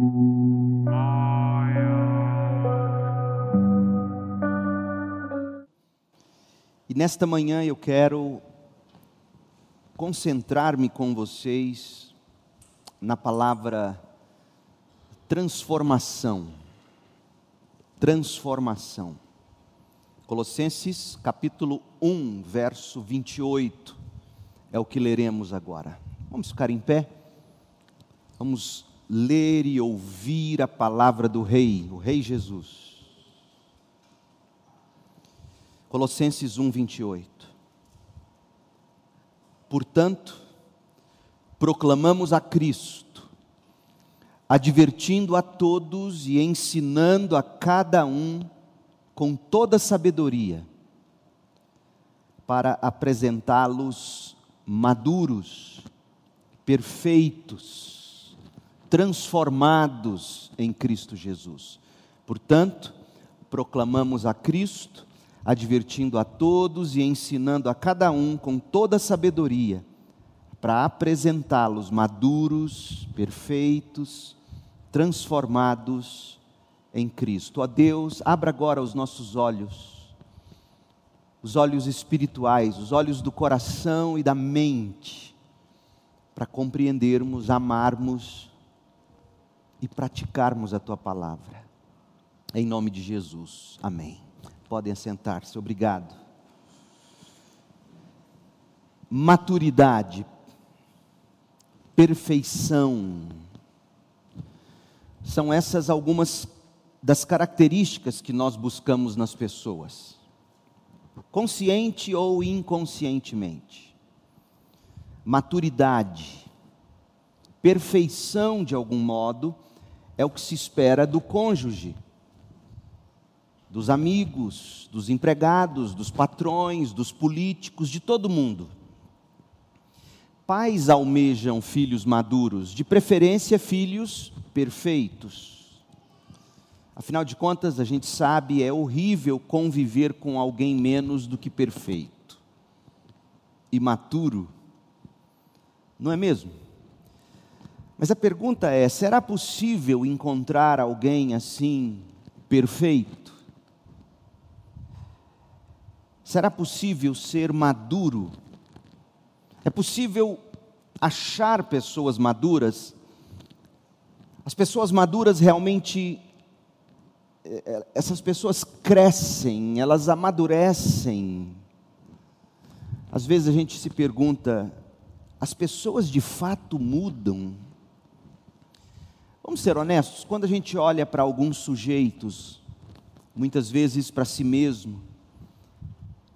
E nesta manhã eu quero concentrar-me com vocês na palavra transformação. Transformação. Colossenses capítulo 1, verso 28 é o que leremos agora. Vamos ficar em pé? Vamos ler e ouvir a palavra do Rei, o Rei Jesus. Colossenses 1, 28. Portanto, proclamamos a Cristo, advertindo a todos e ensinando a cada um com toda sabedoria, para apresentá-los maduros, perfeitos, transformados em Cristo Jesus. Portanto, proclamamos a Cristo, advertindo a todos e ensinando a cada um com toda sabedoria, para apresentá-los maduros, perfeitos, transformados em Cristo. Ó Deus, abra agora os nossos olhos os olhos espirituais, os olhos do coração e da mente, para compreendermos, amarmos e praticarmos a tua palavra. Em nome de Jesus. Amém. Podem assentar-se. Obrigado. Maturidade, perfeição, são essas algumas das características que nós buscamos nas pessoas consciente ou inconscientemente. Maturidade, perfeição de algum modo, é o que se espera do cônjuge, dos amigos, dos empregados, dos patrões, dos políticos, de todo mundo. Pais almejam filhos maduros, de preferência filhos perfeitos. Afinal de contas, a gente sabe, é horrível conviver com alguém menos do que perfeito, imaturo, não é mesmo? Mas a pergunta é: será possível encontrar alguém assim, perfeito? Será possível ser maduro? É possível achar pessoas maduras? As pessoas maduras realmente essas pessoas crescem, elas amadurecem. Às vezes a gente se pergunta: as pessoas de fato mudam? Vamos ser honestos, quando a gente olha para alguns sujeitos, muitas vezes para si mesmo,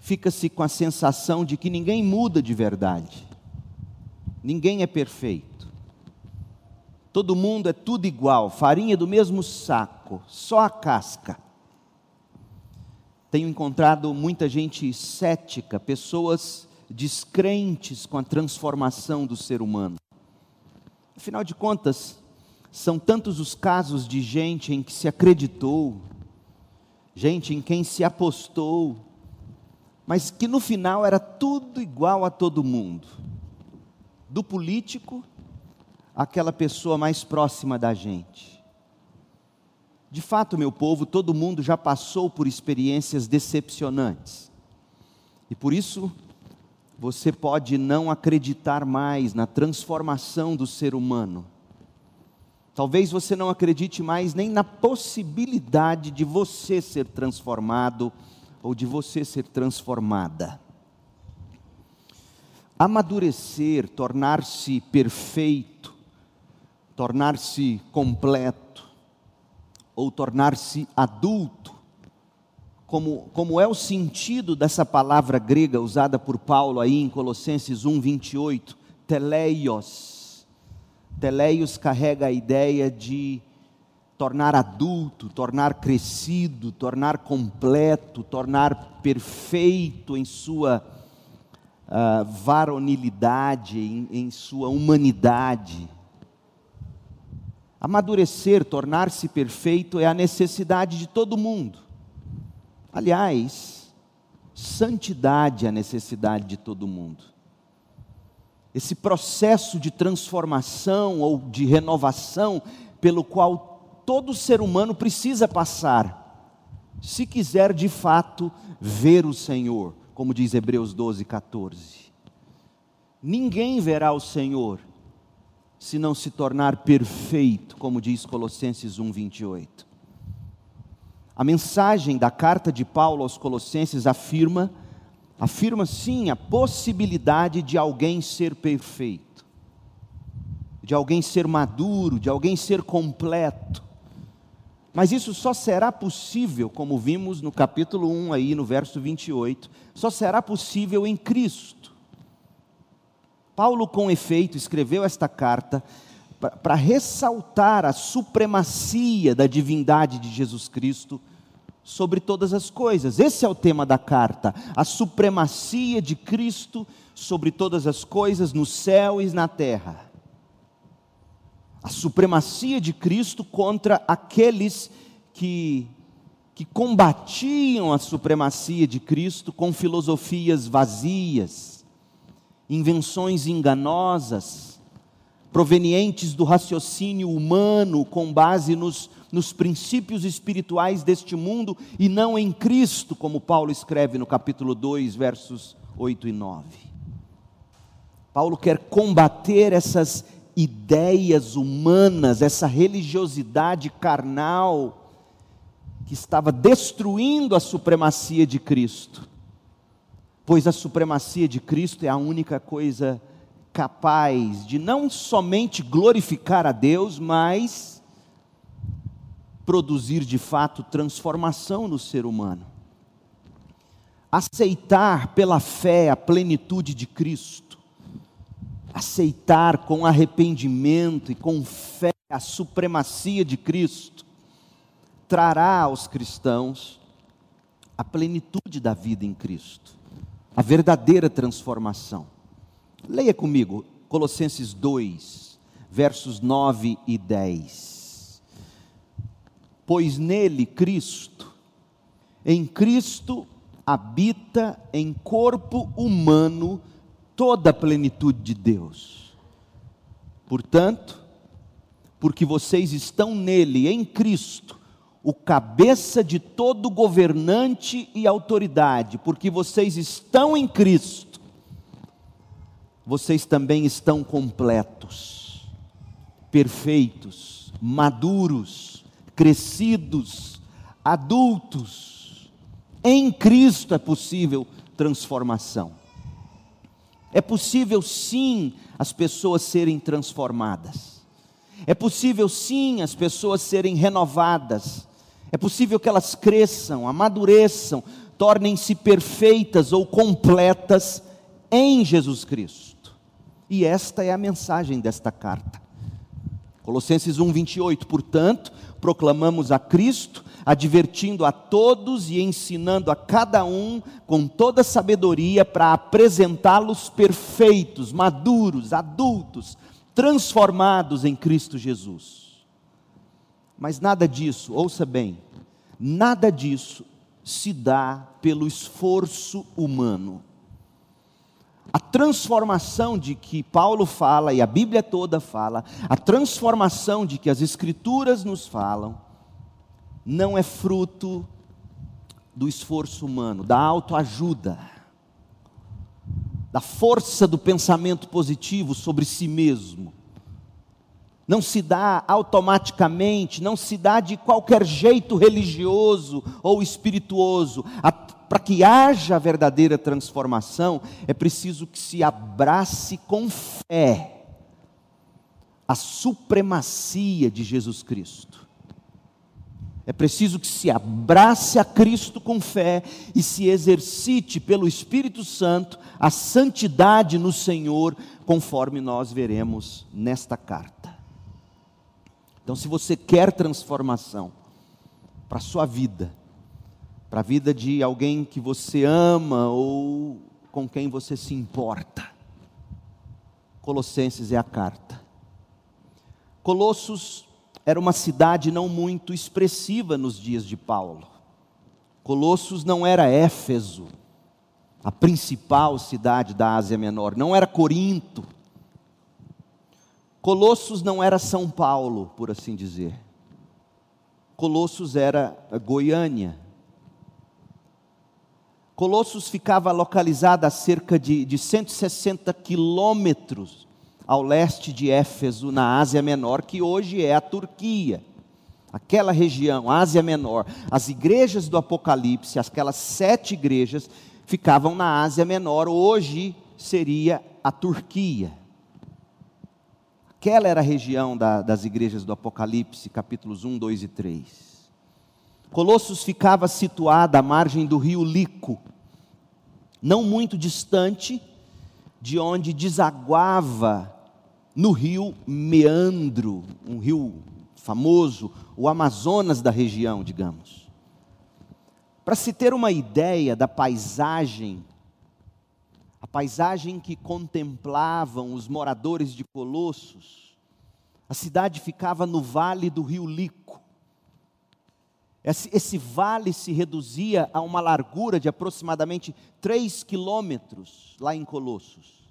fica-se com a sensação de que ninguém muda de verdade, ninguém é perfeito. Todo mundo é tudo igual, farinha do mesmo saco, só a casca. Tenho encontrado muita gente cética, pessoas descrentes com a transformação do ser humano. Afinal de contas, são tantos os casos de gente em que se acreditou, gente em quem se apostou, mas que no final era tudo igual a todo mundo, do político aquela pessoa mais próxima da gente. De fato, meu povo, todo mundo já passou por experiências decepcionantes. E por isso, você pode não acreditar mais na transformação do ser humano. Talvez você não acredite mais nem na possibilidade de você ser transformado ou de você ser transformada. Amadurecer, tornar-se perfeito, tornar-se completo ou tornar-se adulto, como, como é o sentido dessa palavra grega usada por Paulo aí em Colossenses 1, 28, teleios. Teleios carrega a ideia de tornar adulto, tornar crescido, tornar completo, tornar perfeito em sua uh, varonilidade, em, em sua humanidade. Amadurecer, tornar-se perfeito é a necessidade de todo mundo. Aliás, santidade é a necessidade de todo mundo. Esse processo de transformação ou de renovação pelo qual todo ser humano precisa passar, se quiser de fato ver o Senhor, como diz Hebreus 12, 14. Ninguém verá o Senhor se não se tornar perfeito, como diz Colossenses 1, 28. A mensagem da carta de Paulo aos Colossenses afirma, afirma sim a possibilidade de alguém ser perfeito, de alguém ser maduro, de alguém ser completo. Mas isso só será possível, como vimos no capítulo 1 aí no verso 28, só será possível em Cristo. Paulo, com efeito, escreveu esta carta para ressaltar a supremacia da divindade de Jesus Cristo sobre todas as coisas. Esse é o tema da carta, a supremacia de Cristo sobre todas as coisas no céu e na terra. A supremacia de Cristo contra aqueles que que combatiam a supremacia de Cristo com filosofias vazias invenções enganosas, provenientes do raciocínio humano, com base nos, nos princípios espirituais deste mundo e não em Cristo, como Paulo escreve no capítulo 2, versos 8 e 9. Paulo quer combater essas ideias humanas, essa religiosidade carnal que estava destruindo a supremacia de Cristo pois a supremacia de Cristo é a única coisa capaz de não somente glorificar a Deus, mas produzir de fato transformação no ser humano. Aceitar pela fé a plenitude de Cristo, aceitar com arrependimento e com fé a supremacia de Cristo, trará aos cristãos a plenitude da vida em Cristo a verdadeira transformação. Leia comigo Colossenses 2, versos 9 e 10. Pois nele, Cristo, em Cristo habita em corpo humano toda a plenitude de Deus. Portanto, porque vocês estão nele, em Cristo, o cabeça de todo governante e autoridade, porque vocês estão em Cristo, vocês também estão completos, perfeitos, maduros, crescidos, adultos. Em Cristo é possível transformação. É possível sim as pessoas serem transformadas. É possível sim as pessoas serem renovadas é possível que elas cresçam, amadureçam, tornem-se perfeitas ou completas em Jesus Cristo. E esta é a mensagem desta carta. Colossenses 1:28, portanto, proclamamos a Cristo, advertindo a todos e ensinando a cada um com toda sabedoria para apresentá-los perfeitos, maduros, adultos, transformados em Cristo Jesus. Mas nada disso, ouça bem, nada disso se dá pelo esforço humano. A transformação de que Paulo fala e a Bíblia toda fala, a transformação de que as Escrituras nos falam, não é fruto do esforço humano, da autoajuda, da força do pensamento positivo sobre si mesmo não se dá automaticamente, não se dá de qualquer jeito religioso ou espirituoso. Para que haja verdadeira transformação, é preciso que se abrace com fé a supremacia de Jesus Cristo. É preciso que se abrace a Cristo com fé e se exercite pelo Espírito Santo a santidade no Senhor, conforme nós veremos nesta carta. Então, se você quer transformação para a sua vida, para a vida de alguém que você ama ou com quem você se importa, Colossenses é a carta. Colossos era uma cidade não muito expressiva nos dias de Paulo. Colossos não era Éfeso, a principal cidade da Ásia Menor, não era Corinto Colossos não era São Paulo, por assim dizer. Colossos era Goiânia. Colossos ficava localizada a cerca de, de 160 quilômetros ao leste de Éfeso, na Ásia Menor, que hoje é a Turquia. Aquela região, Ásia Menor, as igrejas do Apocalipse, aquelas sete igrejas, ficavam na Ásia Menor, hoje seria a Turquia. Aquela era a região da, das igrejas do Apocalipse, capítulos 1, 2 e 3. Colossos ficava situada à margem do rio Lico, não muito distante de onde desaguava no rio Meandro, um rio famoso, o Amazonas da região, digamos. Para se ter uma ideia da paisagem a paisagem que contemplavam os moradores de Colossos, a cidade ficava no vale do rio Lico. Esse, esse, vale se reduzia a uma largura de aproximadamente 3 quilômetros lá em Colossos.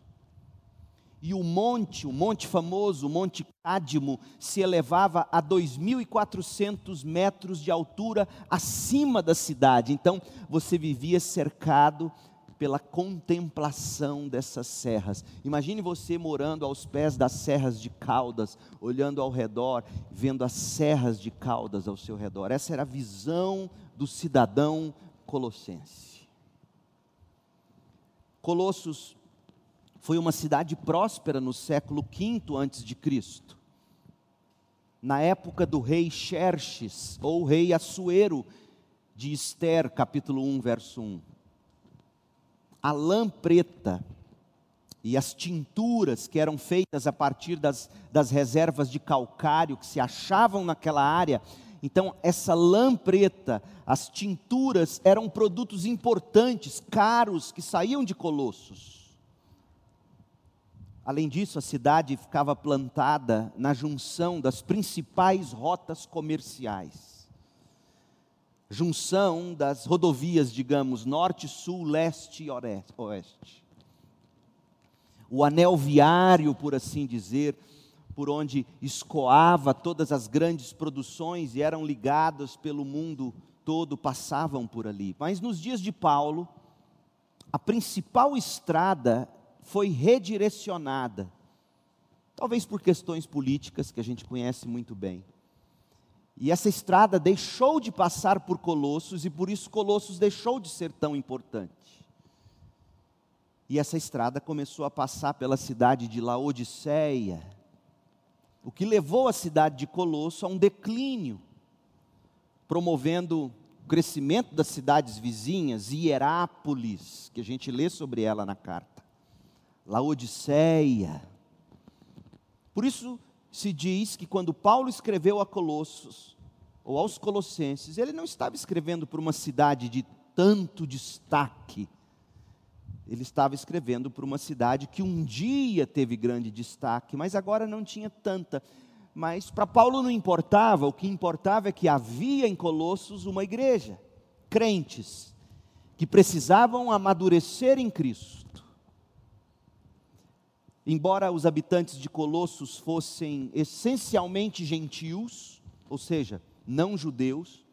E o monte, o monte famoso, o Monte Cádimo, se elevava a 2.400 metros de altura acima da cidade. Então, você vivia cercado pela contemplação dessas serras. Imagine você morando aos pés das serras de Caldas, olhando ao redor, vendo as serras de Caldas ao seu redor. Essa era a visão do cidadão colossense. Colossos foi uma cidade próspera no século V antes de Cristo. Na época do rei Xerxes, ou rei Assuero, de Esther, capítulo 1, verso 1 a lã preta e as tinturas que eram feitas a partir das, das reservas de calcário que se achavam naquela área. Então, essa lã preta, as tinturas eram produtos importantes, caros, que saíam de Colossos. Além disso, a cidade ficava plantada na junção das principais rotas comerciais junção das rodovias, digamos, norte, sul, leste e oeste. O anel viário, por assim dizer, por onde escoava todas as grandes produções e eram ligadas pelo mundo todo, passavam por ali. Mas nos dias de Paulo, a principal estrada foi redirecionada, talvez por questões políticas que a gente conhece muito bem. E essa estrada deixou de passar por Colossos e por isso Colossos deixou de ser tão importante. E essa estrada começou a passar pela cidade de Laodiceia, o que levou a cidade de Colosso a um declínio, promovendo o crescimento das cidades vizinhas, Hierápolis, que a gente lê sobre ela na carta. Laodiceia. Por isso, se diz que quando Paulo escreveu a Colossos, ou aos Colossenses, ele não estava escrevendo para uma cidade de tanto destaque, ele estava escrevendo para uma cidade que um dia teve grande destaque, mas agora não tinha tanta. Mas para Paulo não importava, o que importava é que havia em Colossos uma igreja, crentes, que precisavam amadurecer em Cristo embora os habitantes de Colossos fossem essencialmente gentios, ou seja, não judeus,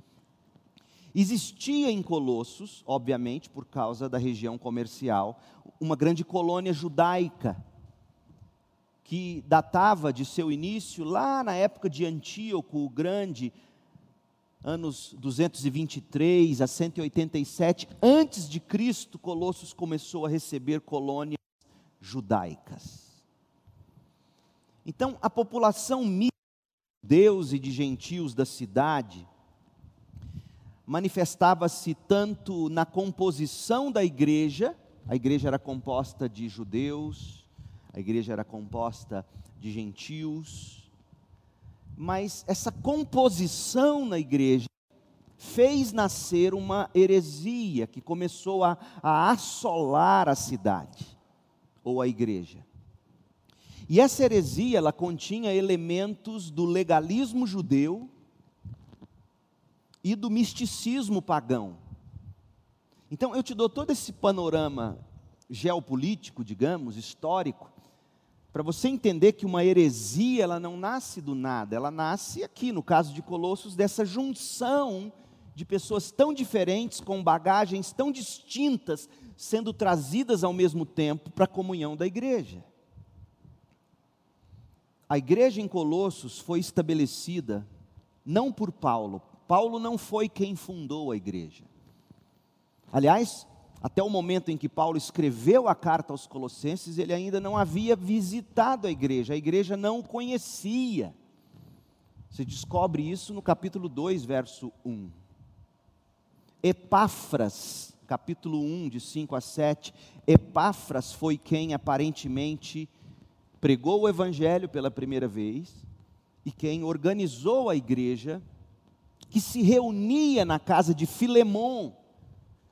existia em Colossos, obviamente por causa da região comercial, uma grande colônia judaica que datava de seu início lá na época de Antíoco o Grande, anos 223 a 187 antes de Cristo, Colossos começou a receber colônias judaicas. Então, a população de Deus e de gentios da cidade manifestava-se tanto na composição da igreja, a igreja era composta de judeus, a igreja era composta de gentios, mas essa composição na igreja fez nascer uma heresia que começou a, a assolar a cidade ou a igreja. E essa heresia, ela continha elementos do legalismo judeu e do misticismo pagão. Então, eu te dou todo esse panorama geopolítico, digamos, histórico, para você entender que uma heresia ela não nasce do nada, ela nasce aqui, no caso de Colossos, dessa junção de pessoas tão diferentes, com bagagens tão distintas, sendo trazidas ao mesmo tempo para a comunhão da igreja. A igreja em Colossos foi estabelecida não por Paulo. Paulo não foi quem fundou a igreja. Aliás, até o momento em que Paulo escreveu a carta aos Colossenses, ele ainda não havia visitado a igreja, a igreja não o conhecia. Você descobre isso no capítulo 2, verso 1. Epáfras, capítulo 1, de 5 a 7, Epáfras foi quem aparentemente pregou o evangelho pela primeira vez e quem organizou a igreja que se reunia na casa de Filemon,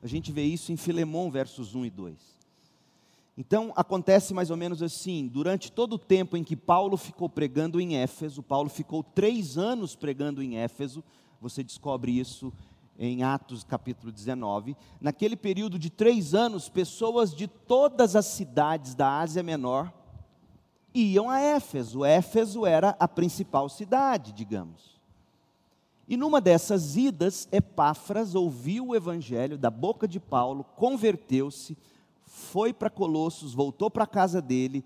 a gente vê isso em Filemão, versos 1 e 2. Então, acontece mais ou menos assim: durante todo o tempo em que Paulo ficou pregando em Éfeso, Paulo ficou três anos pregando em Éfeso, você descobre isso em Atos capítulo 19. Naquele período de três anos, pessoas de todas as cidades da Ásia Menor iam a Éfeso. Éfeso era a principal cidade, digamos. E numa dessas idas, Epáfras ouviu o evangelho da boca de Paulo, converteu-se, foi para Colossos, voltou para a casa dele,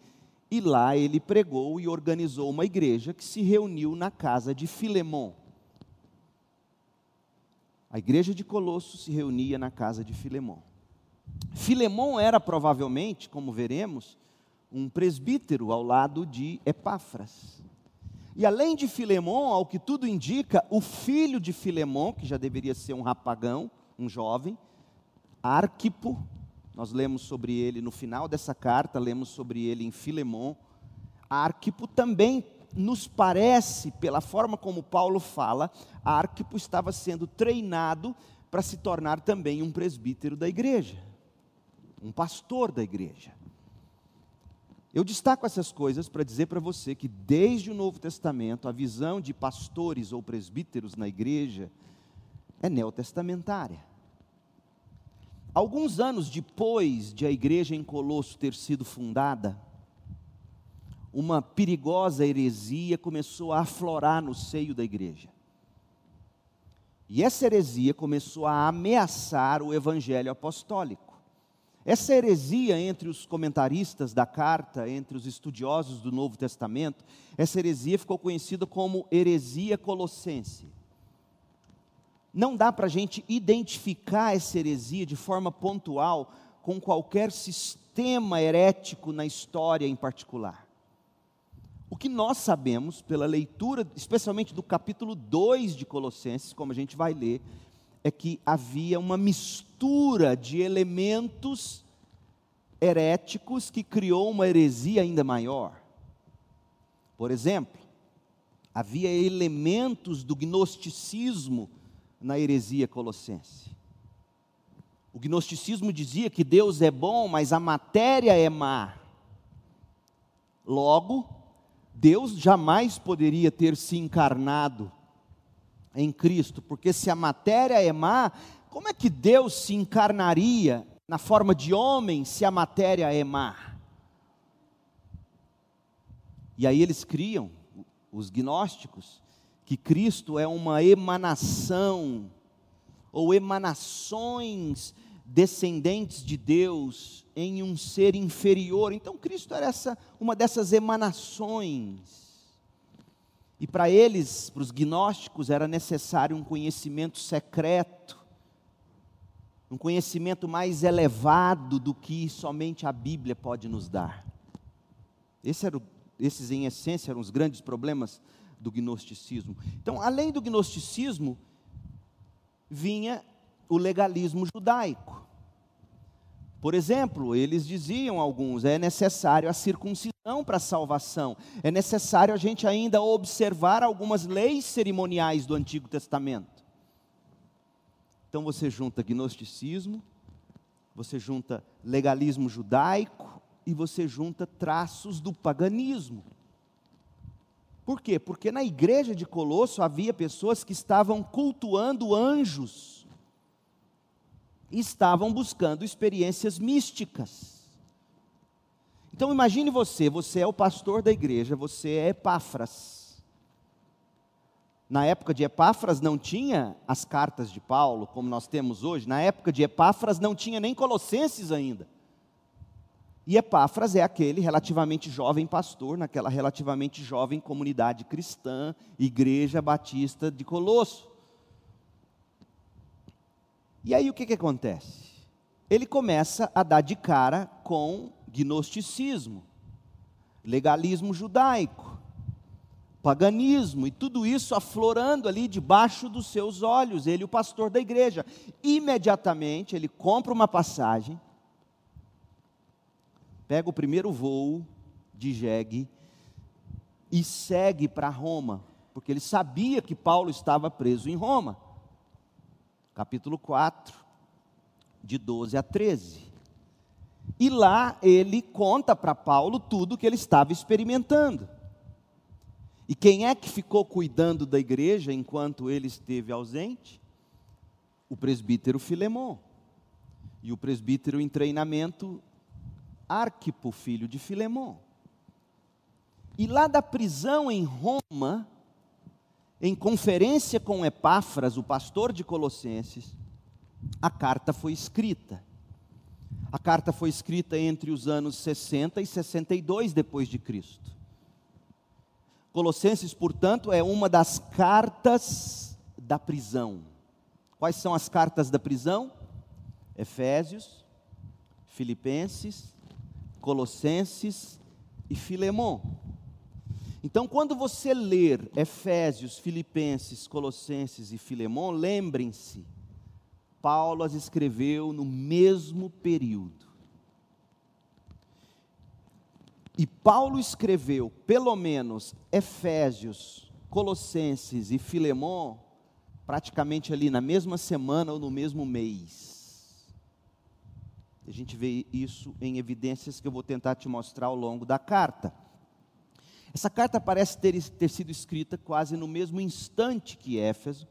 e lá ele pregou e organizou uma igreja que se reuniu na casa de Filemon. A igreja de Colossos se reunia na casa de Filemon. Filemon era provavelmente, como veremos, um presbítero ao lado de Epáfras. E além de Filemon, ao que tudo indica, o filho de Filemon, que já deveria ser um rapagão, um jovem, Arquipo, nós lemos sobre ele no final dessa carta, lemos sobre ele em Filemon. Arquipo também nos parece, pela forma como Paulo fala, Arquipo estava sendo treinado para se tornar também um presbítero da igreja, um pastor da igreja. Eu destaco essas coisas para dizer para você que desde o Novo Testamento a visão de pastores ou presbíteros na igreja é neotestamentária. Alguns anos depois de a igreja em Colosso ter sido fundada, uma perigosa heresia começou a aflorar no seio da igreja. E essa heresia começou a ameaçar o evangelho apostólico. Essa heresia entre os comentaristas da carta, entre os estudiosos do Novo Testamento, essa heresia ficou conhecida como heresia colossense. Não dá para a gente identificar essa heresia de forma pontual com qualquer sistema herético na história em particular. O que nós sabemos pela leitura, especialmente do capítulo 2 de Colossenses, como a gente vai ler, é que havia uma mistura de elementos heréticos que criou uma heresia ainda maior. Por exemplo, havia elementos do gnosticismo na heresia colossense. O gnosticismo dizia que Deus é bom, mas a matéria é má. Logo, Deus jamais poderia ter se encarnado em Cristo, porque se a matéria é má, como é que Deus se encarnaria na forma de homem se a matéria é má? E aí eles criam, os gnósticos, que Cristo é uma emanação, ou emanações descendentes de Deus em um ser inferior. Então Cristo era essa, uma dessas emanações. E para eles, para os gnósticos, era necessário um conhecimento secreto, um conhecimento mais elevado do que somente a Bíblia pode nos dar. Esse o, esses, em essência, eram os grandes problemas do gnosticismo. Então, além do gnosticismo, vinha o legalismo judaico. Por exemplo, eles diziam alguns, é necessário a circuncisão para a salvação. É necessário a gente ainda observar algumas leis cerimoniais do Antigo Testamento. Então você junta gnosticismo, você junta legalismo judaico e você junta traços do paganismo. Por quê? Porque na igreja de Colosso havia pessoas que estavam cultuando anjos estavam buscando experiências místicas. Então imagine você, você é o pastor da igreja, você é Epáfras. Na época de Epáfras não tinha as cartas de Paulo, como nós temos hoje. Na época de Epáfras não tinha nem Colossenses ainda. E Epáfras é aquele relativamente jovem pastor, naquela relativamente jovem comunidade cristã, Igreja Batista de Colosso. E aí o que, que acontece? Ele começa a dar de cara com gnosticismo, legalismo judaico, paganismo e tudo isso aflorando ali debaixo dos seus olhos, ele, o pastor da igreja. Imediatamente ele compra uma passagem, pega o primeiro voo de jegue e segue para Roma, porque ele sabia que Paulo estava preso em Roma capítulo 4, de 12 a 13. E lá ele conta para Paulo tudo que ele estava experimentando. E quem é que ficou cuidando da igreja enquanto ele esteve ausente? O presbítero Filemon. E o presbítero em treinamento, Arquipo, filho de Filemon. E lá da prisão em Roma, em conferência com Epáfras, o pastor de Colossenses, a carta foi escrita. A carta foi escrita entre os anos 60 e 62 depois de Cristo. Colossenses, portanto, é uma das cartas da prisão. Quais são as cartas da prisão? Efésios, Filipenses, Colossenses e Filemão. Então, quando você ler Efésios, Filipenses, Colossenses e Filemão, lembrem-se, Paulo as escreveu no mesmo período. E Paulo escreveu, pelo menos, Efésios, Colossenses e Filemão, praticamente ali na mesma semana ou no mesmo mês. A gente vê isso em evidências que eu vou tentar te mostrar ao longo da carta. Essa carta parece ter, ter sido escrita quase no mesmo instante que Éfeso,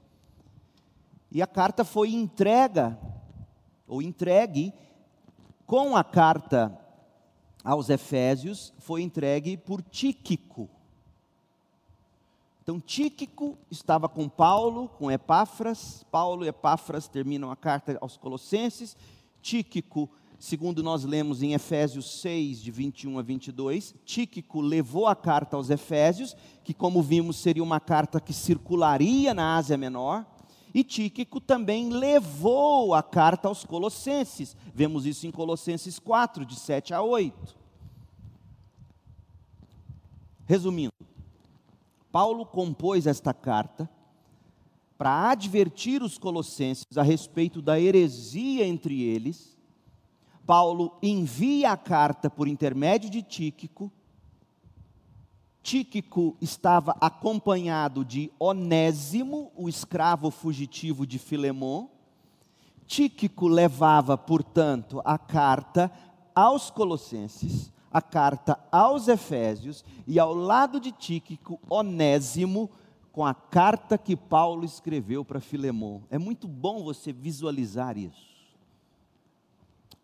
e a carta foi entrega, ou entregue, com a carta aos Efésios, foi entregue por Tíquico. Então, Tíquico estava com Paulo, com Epáfras, Paulo e Epáfras terminam a carta aos Colossenses, Tíquico segundo nós lemos em Efésios 6, de 21 a 22, Tíquico levou a carta aos Efésios, que, como vimos, seria uma carta que circularia na Ásia Menor, e Tíquico também levou a carta aos Colossenses, vemos isso em Colossenses 4, de 7 a 8. Resumindo, Paulo compôs esta carta para advertir os colossenses a respeito da heresia entre eles Paulo envia a carta por intermédio de Tíquico. Tíquico estava acompanhado de Onésimo, o escravo fugitivo de Filemon. Tíquico levava, portanto, a carta aos Colossenses, a carta aos Efésios, e ao lado de Tíquico, Onésimo, com a carta que Paulo escreveu para Filemon. É muito bom você visualizar isso.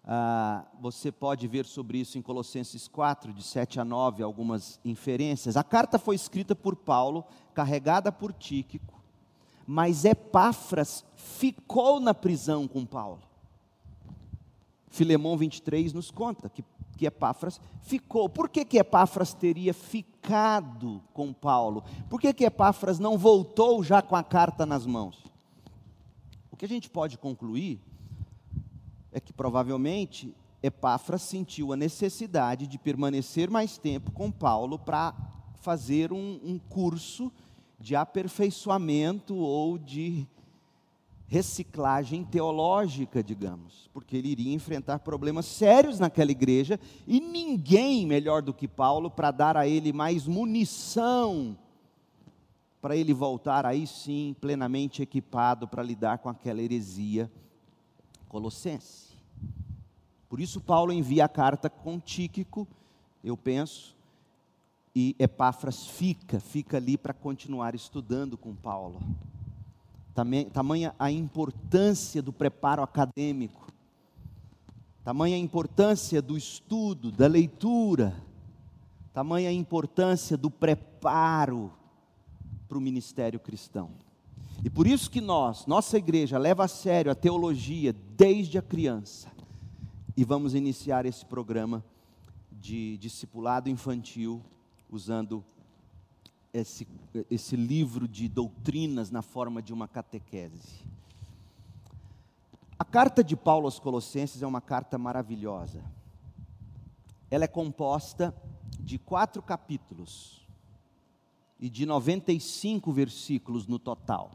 Ah, você pode ver sobre isso em Colossenses 4, de 7 a 9, algumas inferências. A carta foi escrita por Paulo, carregada por Tíquico, mas Epáfras ficou na prisão com Paulo. Filemão 23 nos conta que, que Epáfras ficou. Por que, que Epáfras teria ficado com Paulo? Por que, que Epáfras não voltou já com a carta nas mãos? O que a gente pode concluir é que provavelmente Epáfras sentiu a necessidade de permanecer mais tempo com Paulo para fazer um, um curso de aperfeiçoamento ou de reciclagem teológica, digamos, porque ele iria enfrentar problemas sérios naquela igreja e ninguém melhor do que Paulo para dar a ele mais munição para ele voltar aí sim plenamente equipado para lidar com aquela heresia colossense. Por isso, Paulo envia a carta com Tíquico, eu penso, e Epáfras fica, fica ali para continuar estudando com Paulo. Tamanha a importância do preparo acadêmico. tamanha a importância do estudo, da leitura, tamanha a importância do preparo para o ministério cristão. E por isso que nós, nossa igreja, leva a sério a teologia desde a criança. E vamos iniciar esse programa de discipulado infantil usando esse, esse livro de doutrinas na forma de uma catequese. A carta de Paulo aos Colossenses é uma carta maravilhosa. Ela é composta de quatro capítulos e de 95 versículos no total.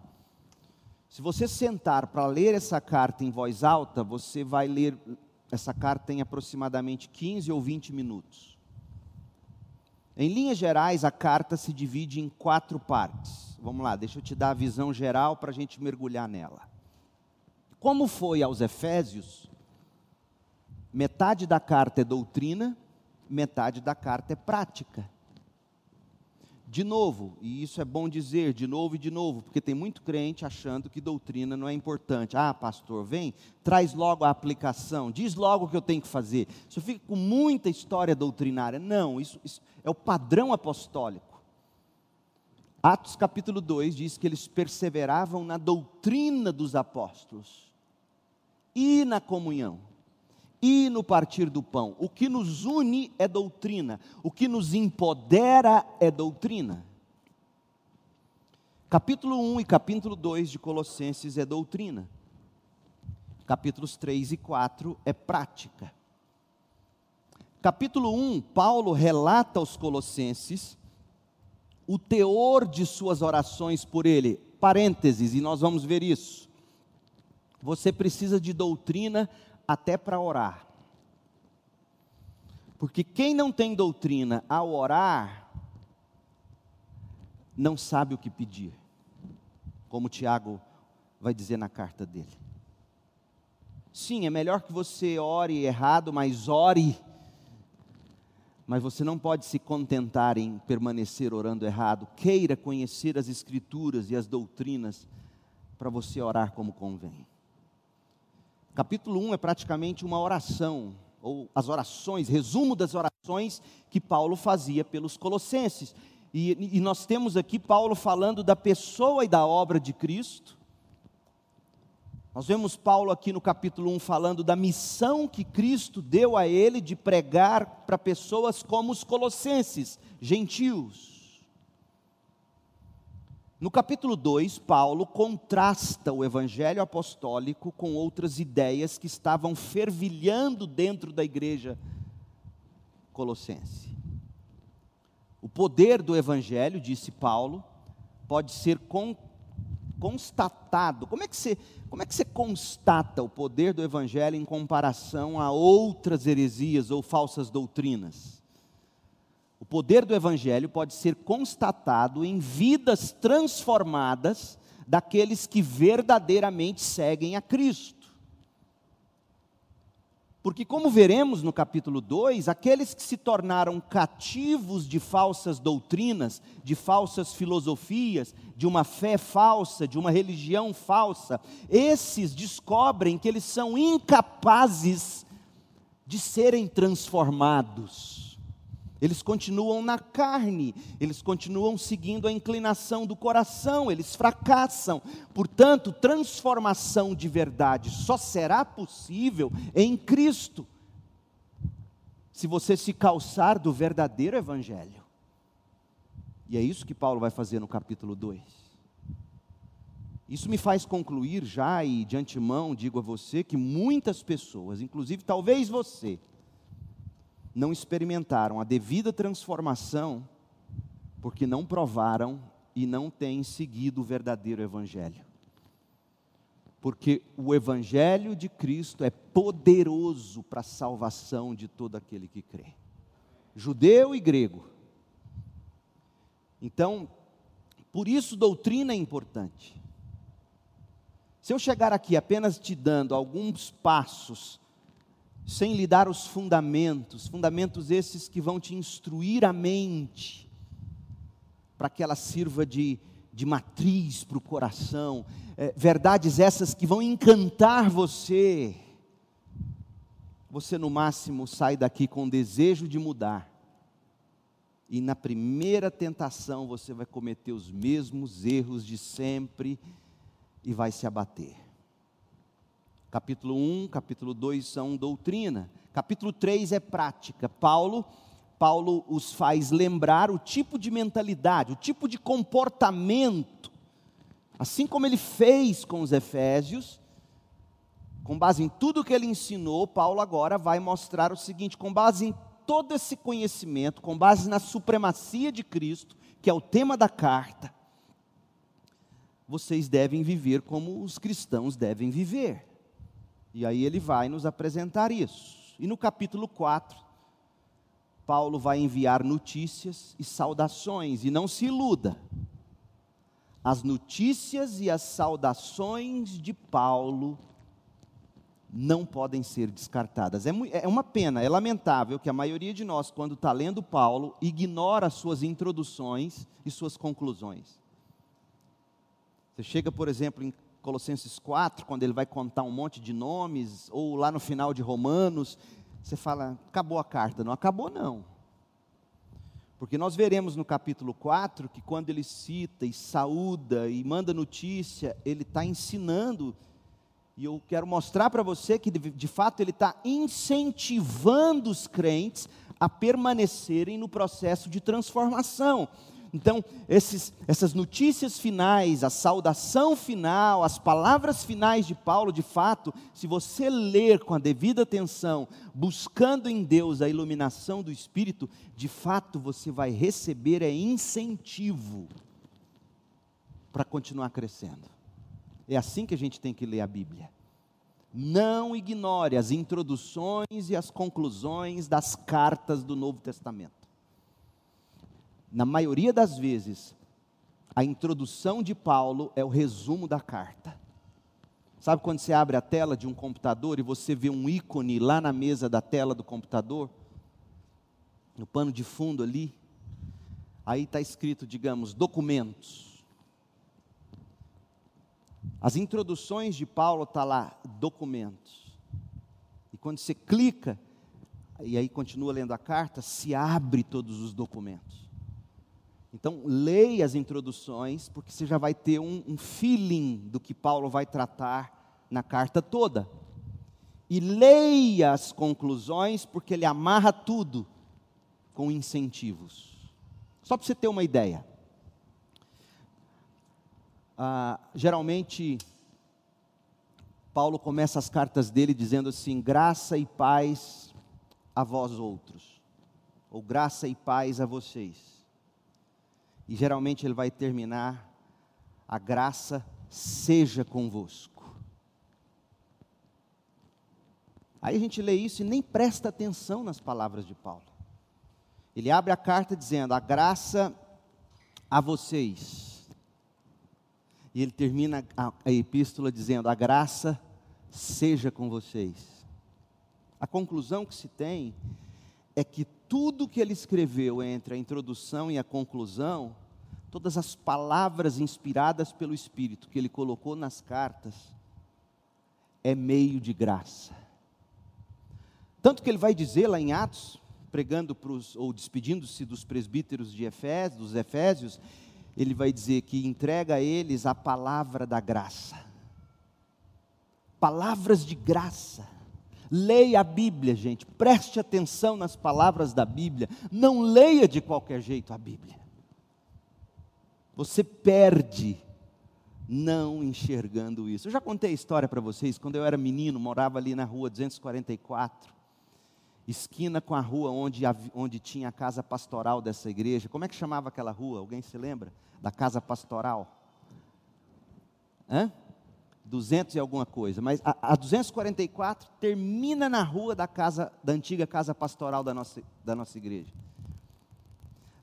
Se você sentar para ler essa carta em voz alta, você vai ler essa carta em aproximadamente 15 ou 20 minutos. Em linhas gerais, a carta se divide em quatro partes. Vamos lá, deixa eu te dar a visão geral para a gente mergulhar nela. Como foi aos Efésios, metade da carta é doutrina, metade da carta é prática. De novo, e isso é bom dizer, de novo e de novo, porque tem muito crente achando que doutrina não é importante. Ah, pastor, vem, traz logo a aplicação, diz logo o que eu tenho que fazer. Isso fica com muita história doutrinária. Não, isso, isso é o padrão apostólico. Atos capítulo 2 diz que eles perseveravam na doutrina dos apóstolos e na comunhão e no partir do pão. O que nos une é doutrina, o que nos empodera é doutrina. Capítulo 1 e capítulo 2 de Colossenses é doutrina. Capítulos 3 e 4 é prática. Capítulo 1, Paulo relata aos Colossenses o teor de suas orações por ele. Parênteses, e nós vamos ver isso. Você precisa de doutrina até para orar. Porque quem não tem doutrina ao orar, não sabe o que pedir. Como Tiago vai dizer na carta dele. Sim, é melhor que você ore errado, mas ore. Mas você não pode se contentar em permanecer orando errado. Queira conhecer as Escrituras e as doutrinas para você orar como convém. Capítulo 1 é praticamente uma oração, ou as orações, resumo das orações que Paulo fazia pelos colossenses. E, e, nós temos aqui Paulo falando da pessoa e da obra de Cristo. Nós vemos Paulo aqui no capítulo 1 falando da missão que Cristo deu a ele de pregar para pessoas como os colossenses, gentios. No capítulo 2, Paulo contrasta o evangelho apostólico com outras ideias que estavam fervilhando dentro da igreja colossense. O poder do evangelho, disse Paulo, pode ser con constatado. Como é, que você, como é que você constata o poder do evangelho em comparação a outras heresias ou falsas doutrinas? Poder do Evangelho pode ser constatado em vidas transformadas daqueles que verdadeiramente seguem a Cristo. Porque, como veremos no capítulo 2, aqueles que se tornaram cativos de falsas doutrinas, de falsas filosofias, de uma fé falsa, de uma religião falsa, esses descobrem que eles são incapazes de serem transformados eles continuam na carne, eles continuam seguindo a inclinação do coração, eles fracassam. Portanto, transformação de verdade só será possível em Cristo, se você se calçar do verdadeiro Evangelho. E é isso que Paulo vai fazer no capítulo 2. Isso me faz concluir já, e de antemão digo a você, que muitas pessoas, inclusive talvez você, não experimentaram a devida transformação porque não provaram e não têm seguido o verdadeiro Evangelho. Porque o Evangelho de Cristo é poderoso para a salvação de todo aquele que crê, judeu e grego. Então, por isso doutrina é importante. Se eu chegar aqui apenas te dando alguns passos sem lhe dar os fundamentos, fundamentos esses que vão te instruir a mente, para que ela sirva de, de matriz para o coração, é, verdades essas que vão encantar você. você no máximo sai daqui com desejo de mudar. E na primeira tentação você vai cometer os mesmos erros de sempre e vai se abater. Capítulo 1, capítulo 2 são doutrina. Capítulo 3 é prática. Paulo, Paulo os faz lembrar o tipo de mentalidade, o tipo de comportamento, assim como ele fez com os efésios, com base em tudo que ele ensinou, Paulo agora vai mostrar o seguinte: com base em todo esse conhecimento, com base na supremacia de Cristo, que é o tema da carta, vocês devem viver como os cristãos devem viver. E aí ele vai nos apresentar isso. E no capítulo 4, Paulo vai enviar notícias e saudações, e não se iluda. As notícias e as saudações de Paulo não podem ser descartadas. É, é uma pena, é lamentável que a maioria de nós, quando está lendo Paulo, ignora suas introduções e suas conclusões. Você chega, por exemplo, em Colossenses 4, quando ele vai contar um monte de nomes, ou lá no final de Romanos, você fala, acabou a carta. Não acabou, não. Porque nós veremos no capítulo 4 que quando ele cita e saúda e manda notícia, ele está ensinando e eu quero mostrar para você que, de, fato, ele está incentivando os crentes a permanecerem no processo de transformação. Então, esses, essas notícias finais, a saudação final, as palavras finais de Paulo, de fato, se você ler com a devida atenção, buscando em Deus a iluminação do Espírito, de fato você vai receber é incentivo para continuar crescendo. É assim que a gente tem que ler a Bíblia. Não ignore as introduções e as conclusões das cartas do Novo Testamento. Na maioria das vezes, a introdução de Paulo é o resumo da carta. Sabe quando você abre a tela de um computador e você vê um ícone lá na mesa da tela do computador? No pano de fundo ali? Aí está escrito, digamos, documentos. As introduções de Paulo está lá, documentos. E quando você clica, e aí continua lendo a carta, se abre todos os documentos. Então, leia as introduções, porque você já vai ter um, um feeling do que Paulo vai tratar na carta toda. E leia as conclusões, porque ele amarra tudo com incentivos. Só para você ter uma ideia ah, geralmente, Paulo começa as cartas dele dizendo assim: graça e paz a vós outros, ou graça e paz a vocês. E geralmente ele vai terminar: a graça seja convosco. Aí a gente lê isso e nem presta atenção nas palavras de Paulo. Ele abre a carta dizendo: a graça a vocês e ele termina a, a epístola dizendo: A graça seja com vocês. A conclusão que se tem é que tudo que ele escreveu entre a introdução e a conclusão, todas as palavras inspiradas pelo Espírito que ele colocou nas cartas, é meio de graça. Tanto que ele vai dizer lá em Atos, pregando ou despedindo-se dos presbíteros de Efésios, dos Efésios, ele vai dizer que entrega a eles a palavra da graça. Palavras de graça. Leia a Bíblia, gente, preste atenção nas palavras da Bíblia. Não leia de qualquer jeito a Bíblia. Você perde não enxergando isso. Eu já contei a história para vocês, quando eu era menino, morava ali na rua 244 esquina com a rua onde, onde tinha a casa pastoral dessa igreja. Como é que chamava aquela rua? Alguém se lembra? Da casa pastoral? Hã? 200 e alguma coisa, mas a, a 244 termina na rua da casa da antiga casa pastoral da nossa, da nossa igreja.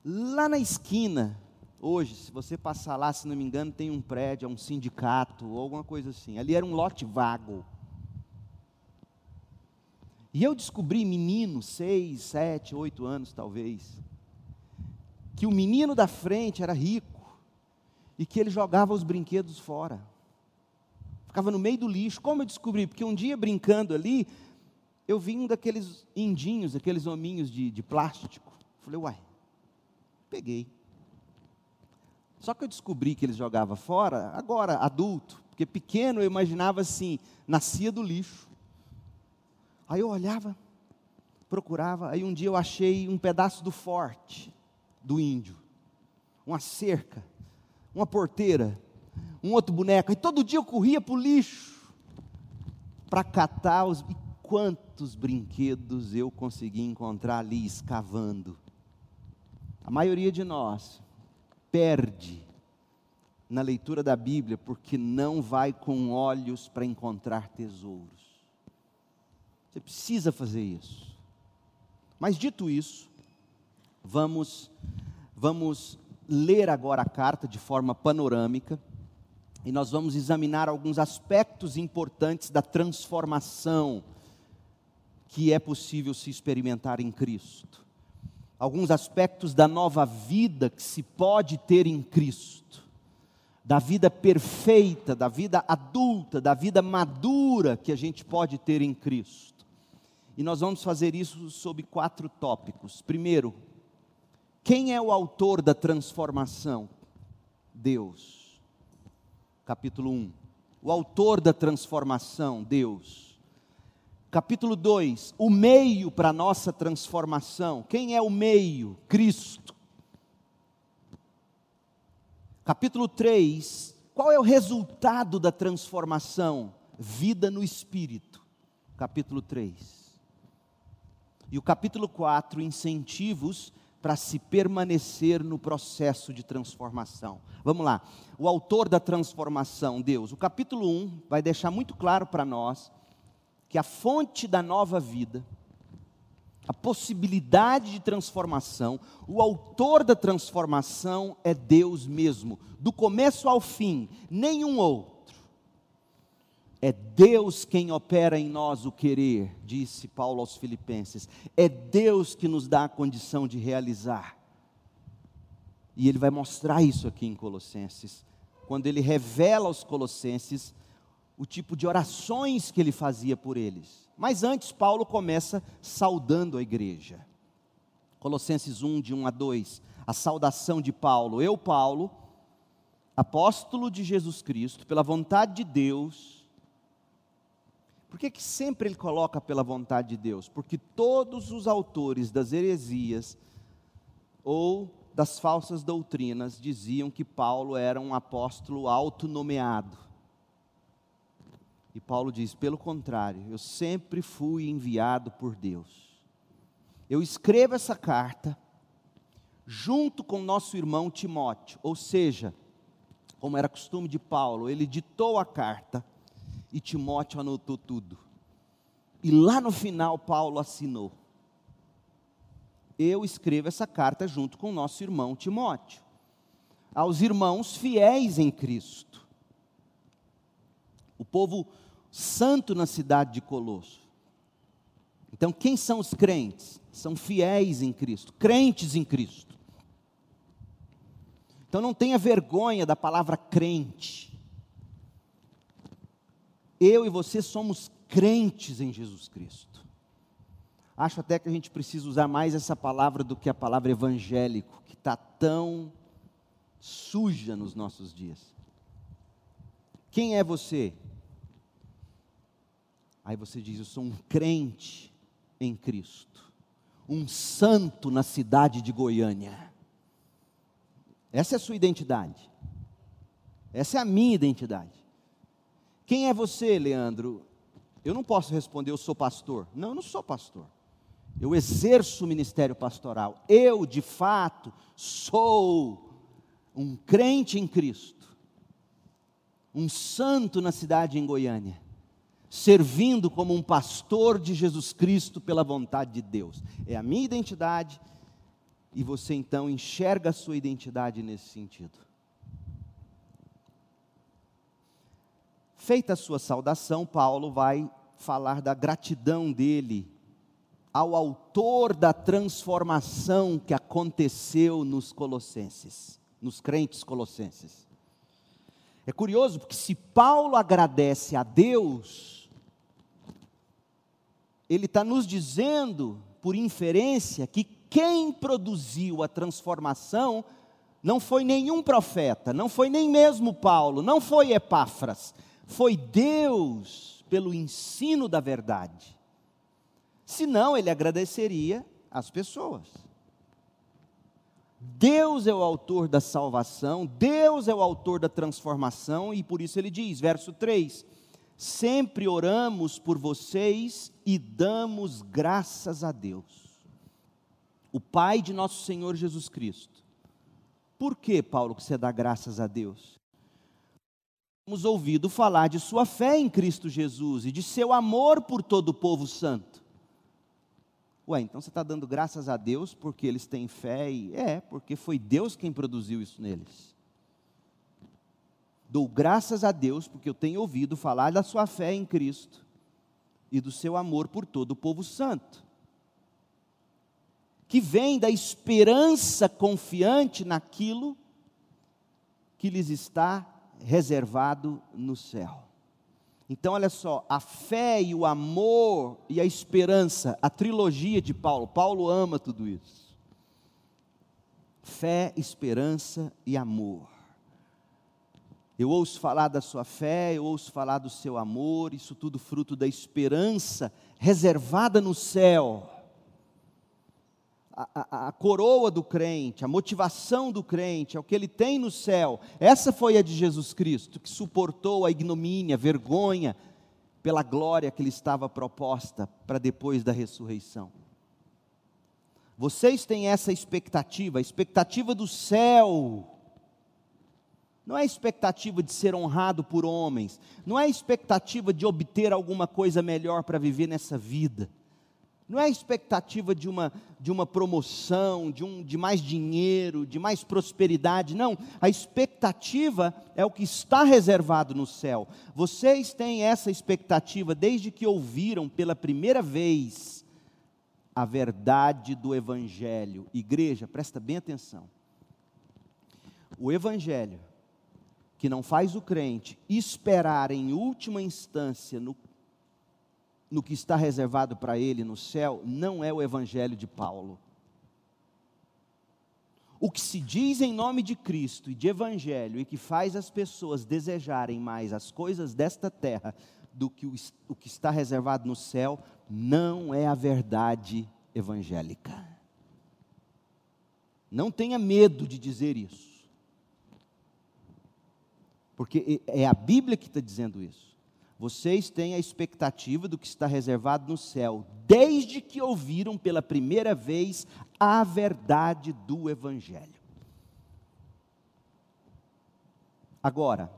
Lá na esquina, hoje, se você passar lá, se não me engano, tem um prédio, é um sindicato ou alguma coisa assim. Ali era um lote vago. E eu descobri, menino, seis, sete, oito anos talvez, que o menino da frente era rico e que ele jogava os brinquedos fora. Ficava no meio do lixo. Como eu descobri? Porque um dia brincando ali, eu vi um daqueles indinhos, aqueles hominhos de, de plástico. Falei, uai, peguei. Só que eu descobri que eles jogavam fora, agora, adulto, porque pequeno eu imaginava assim, nascia do lixo. Aí eu olhava, procurava, aí um dia eu achei um pedaço do forte do índio, uma cerca, uma porteira, um outro boneco, e todo dia eu corria para o lixo para catar os. E quantos brinquedos eu consegui encontrar ali escavando. A maioria de nós perde na leitura da Bíblia porque não vai com olhos para encontrar tesouros. Você precisa fazer isso. Mas dito isso, vamos vamos ler agora a carta de forma panorâmica e nós vamos examinar alguns aspectos importantes da transformação que é possível se experimentar em Cristo. Alguns aspectos da nova vida que se pode ter em Cristo. Da vida perfeita, da vida adulta, da vida madura que a gente pode ter em Cristo. E nós vamos fazer isso sob quatro tópicos. Primeiro, quem é o autor da transformação? Deus. Capítulo 1. O autor da transformação, Deus. Capítulo 2, o meio para a nossa transformação. Quem é o meio? Cristo. Capítulo 3, qual é o resultado da transformação? Vida no Espírito. Capítulo 3. E o capítulo 4, incentivos para se permanecer no processo de transformação. Vamos lá. O autor da transformação, Deus. O capítulo 1 vai deixar muito claro para nós que a fonte da nova vida, a possibilidade de transformação, o autor da transformação é Deus mesmo, do começo ao fim, nenhum outro. É Deus quem opera em nós o querer, disse Paulo aos Filipenses. É Deus que nos dá a condição de realizar. E ele vai mostrar isso aqui em Colossenses, quando ele revela aos Colossenses o tipo de orações que ele fazia por eles. Mas antes, Paulo começa saudando a igreja. Colossenses 1, de 1 a 2, a saudação de Paulo. Eu, Paulo, apóstolo de Jesus Cristo, pela vontade de Deus. Por que, que sempre ele coloca pela vontade de Deus? Porque todos os autores das heresias ou das falsas doutrinas diziam que Paulo era um apóstolo autonomeado. E Paulo diz: pelo contrário, eu sempre fui enviado por Deus. Eu escrevo essa carta junto com nosso irmão Timóteo, ou seja, como era costume de Paulo, ele ditou a carta e Timóteo anotou tudo. E lá no final, Paulo assinou. Eu escrevo essa carta junto com nosso irmão Timóteo, aos irmãos fiéis em Cristo. O povo santo na cidade de Colosso. Então, quem são os crentes? São fiéis em Cristo, crentes em Cristo. Então, não tenha vergonha da palavra crente. Eu e você somos crentes em Jesus Cristo. Acho até que a gente precisa usar mais essa palavra do que a palavra evangélico, que está tão suja nos nossos dias. Quem é você? Aí você diz: Eu sou um crente em Cristo, um santo na cidade de Goiânia. Essa é a sua identidade. Essa é a minha identidade. Quem é você, Leandro? Eu não posso responder, eu sou pastor. Não, eu não sou pastor. Eu exerço o ministério pastoral. Eu, de fato, sou um crente em Cristo, um santo na cidade em Goiânia servindo como um pastor de Jesus Cristo pela vontade de Deus. É a minha identidade e você então enxerga a sua identidade nesse sentido. Feita a sua saudação, Paulo vai falar da gratidão dele ao autor da transformação que aconteceu nos colossenses, nos crentes colossenses. É curioso porque se Paulo agradece a Deus, ele está nos dizendo, por inferência, que quem produziu a transformação não foi nenhum profeta, não foi nem mesmo Paulo, não foi Epáfras, foi Deus pelo ensino da verdade. Senão ele agradeceria às pessoas. Deus é o autor da salvação, Deus é o autor da transformação, e por isso ele diz, verso 3: Sempre oramos por vocês e damos graças a Deus, o Pai de nosso Senhor Jesus Cristo. Por que, Paulo, que você dá graças a Deus? Temos ouvido falar de sua fé em Cristo Jesus e de seu amor por todo o povo santo. Ué, então você está dando graças a Deus porque eles têm fé e. É, porque foi Deus quem produziu isso neles. Dou graças a Deus porque eu tenho ouvido falar da sua fé em Cristo e do seu amor por todo o povo santo. Que vem da esperança confiante naquilo que lhes está reservado no céu. Então, olha só, a fé e o amor e a esperança, a trilogia de Paulo. Paulo ama tudo isso. Fé, esperança e amor. Eu ouço falar da sua fé, eu ouço falar do seu amor, isso tudo fruto da esperança reservada no céu a, a, coroa do crente, a motivação do crente, é o que ele tem no céu. Essa foi a de Jesus Cristo, que suportou a ignomínia, a vergonha, pela glória que lhe estava proposta para depois da ressurreição. Vocês têm essa expectativa, a expectativa do céu. Não é a expectativa de ser honrado por homens, não é a expectativa de obter alguma coisa melhor para viver nessa vida não é a expectativa de uma, de uma promoção, de, um, de mais dinheiro, de mais prosperidade, não. A expectativa é o que está reservado no céu. Vocês têm essa expectativa desde que ouviram pela primeira vez a verdade do Evangelho. Igreja, presta bem atenção. O Evangelho, que não faz o crente esperar em última instância no no que está reservado para ele no céu não é o evangelho de Paulo. O que se diz em nome de Cristo e de evangelho e que faz as pessoas desejarem mais as coisas desta terra do que o, que está reservado no céu não é a verdade evangélica. Não tenha medo de dizer isso. Porque é a Bíblia que está dizendo isso. Vocês têm a expectativa do que está reservado no céu, desde que ouviram pela primeira vez a verdade do Evangelho. Agora,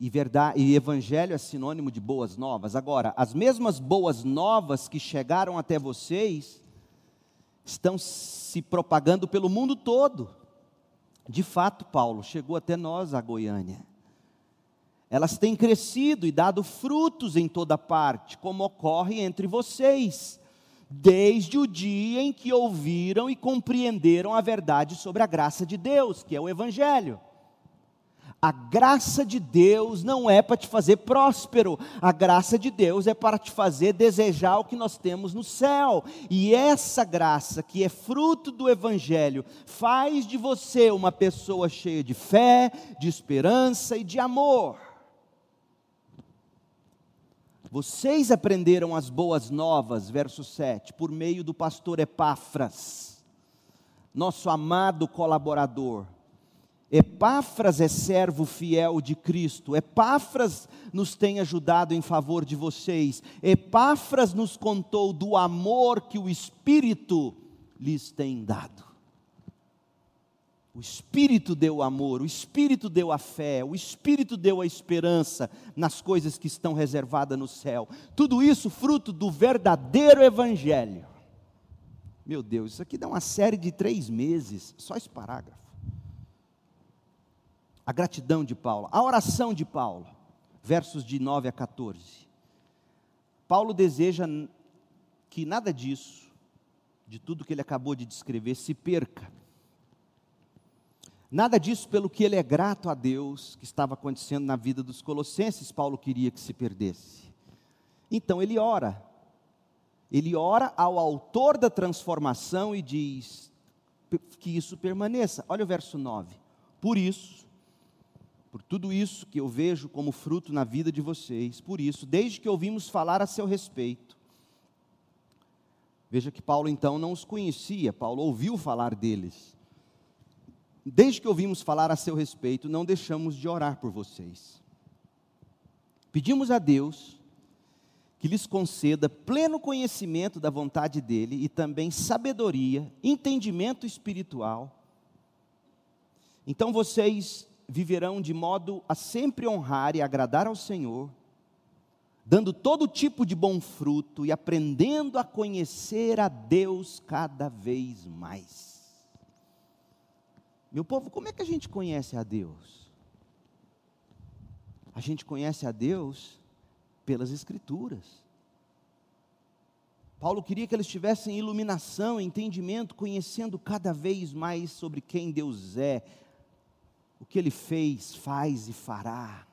e, verdade, e Evangelho é sinônimo de boas novas. Agora, as mesmas boas novas que chegaram até vocês estão se propagando pelo mundo todo. De fato, Paulo chegou até nós, a Goiânia elas têm crescido e dado frutos em toda parte, como ocorre entre vocês, desde o dia em que ouviram e compreenderam a verdade sobre a graça de Deus, que é o Evangelho. A graça de Deus não é para te fazer próspero, a graça de Deus é para te fazer desejar o que nós temos no céu. E essa graça, que é fruto do Evangelho, faz de você uma pessoa cheia de fé, de esperança e de amor. Vocês aprenderam as boas novas, verso 7, por meio do pastor Epáfras, nosso amado colaborador. Epáfras é servo fiel de Cristo. Epáfras nos tem ajudado em favor de vocês. Epáfras nos contou do amor que o Espírito lhes tem dado. O Espírito deu o amor, o Espírito deu a fé, o Espírito deu a esperança nas coisas que estão reservadas no céu. Tudo isso fruto do verdadeiro Evangelho. Meu Deus, isso aqui dá uma série de três meses, só esse parágrafo. A gratidão de Paulo, a oração de Paulo, versos de 9 a 14. Paulo deseja que nada disso, de tudo que ele acabou de descrever, se perca Nada disso pelo que ele é grato a Deus que estava acontecendo na vida dos colossenses, Paulo queria que se perdesse. Então ele ora, ele ora ao autor da transformação e diz que isso permaneça. Olha o verso 9. Por isso, por tudo isso que eu vejo como fruto na vida de vocês, por isso, desde que ouvimos falar a seu respeito, veja que Paulo então não os conhecia, Paulo ouviu falar deles. Desde que ouvimos falar a seu respeito, não deixamos de orar por vocês. Pedimos a Deus que lhes conceda pleno conhecimento da vontade dele e também sabedoria, entendimento espiritual. Então vocês viverão de modo a sempre honrar e agradar ao Senhor, dando todo tipo de bom fruto e aprendendo a conhecer a Deus cada vez mais. Meu povo, como é que a gente conhece a Deus? A gente conhece a Deus pelas Escrituras. Paulo queria que eles tivessem iluminação, entendimento, conhecendo cada vez mais sobre quem Deus é, o que ele fez, faz e fará.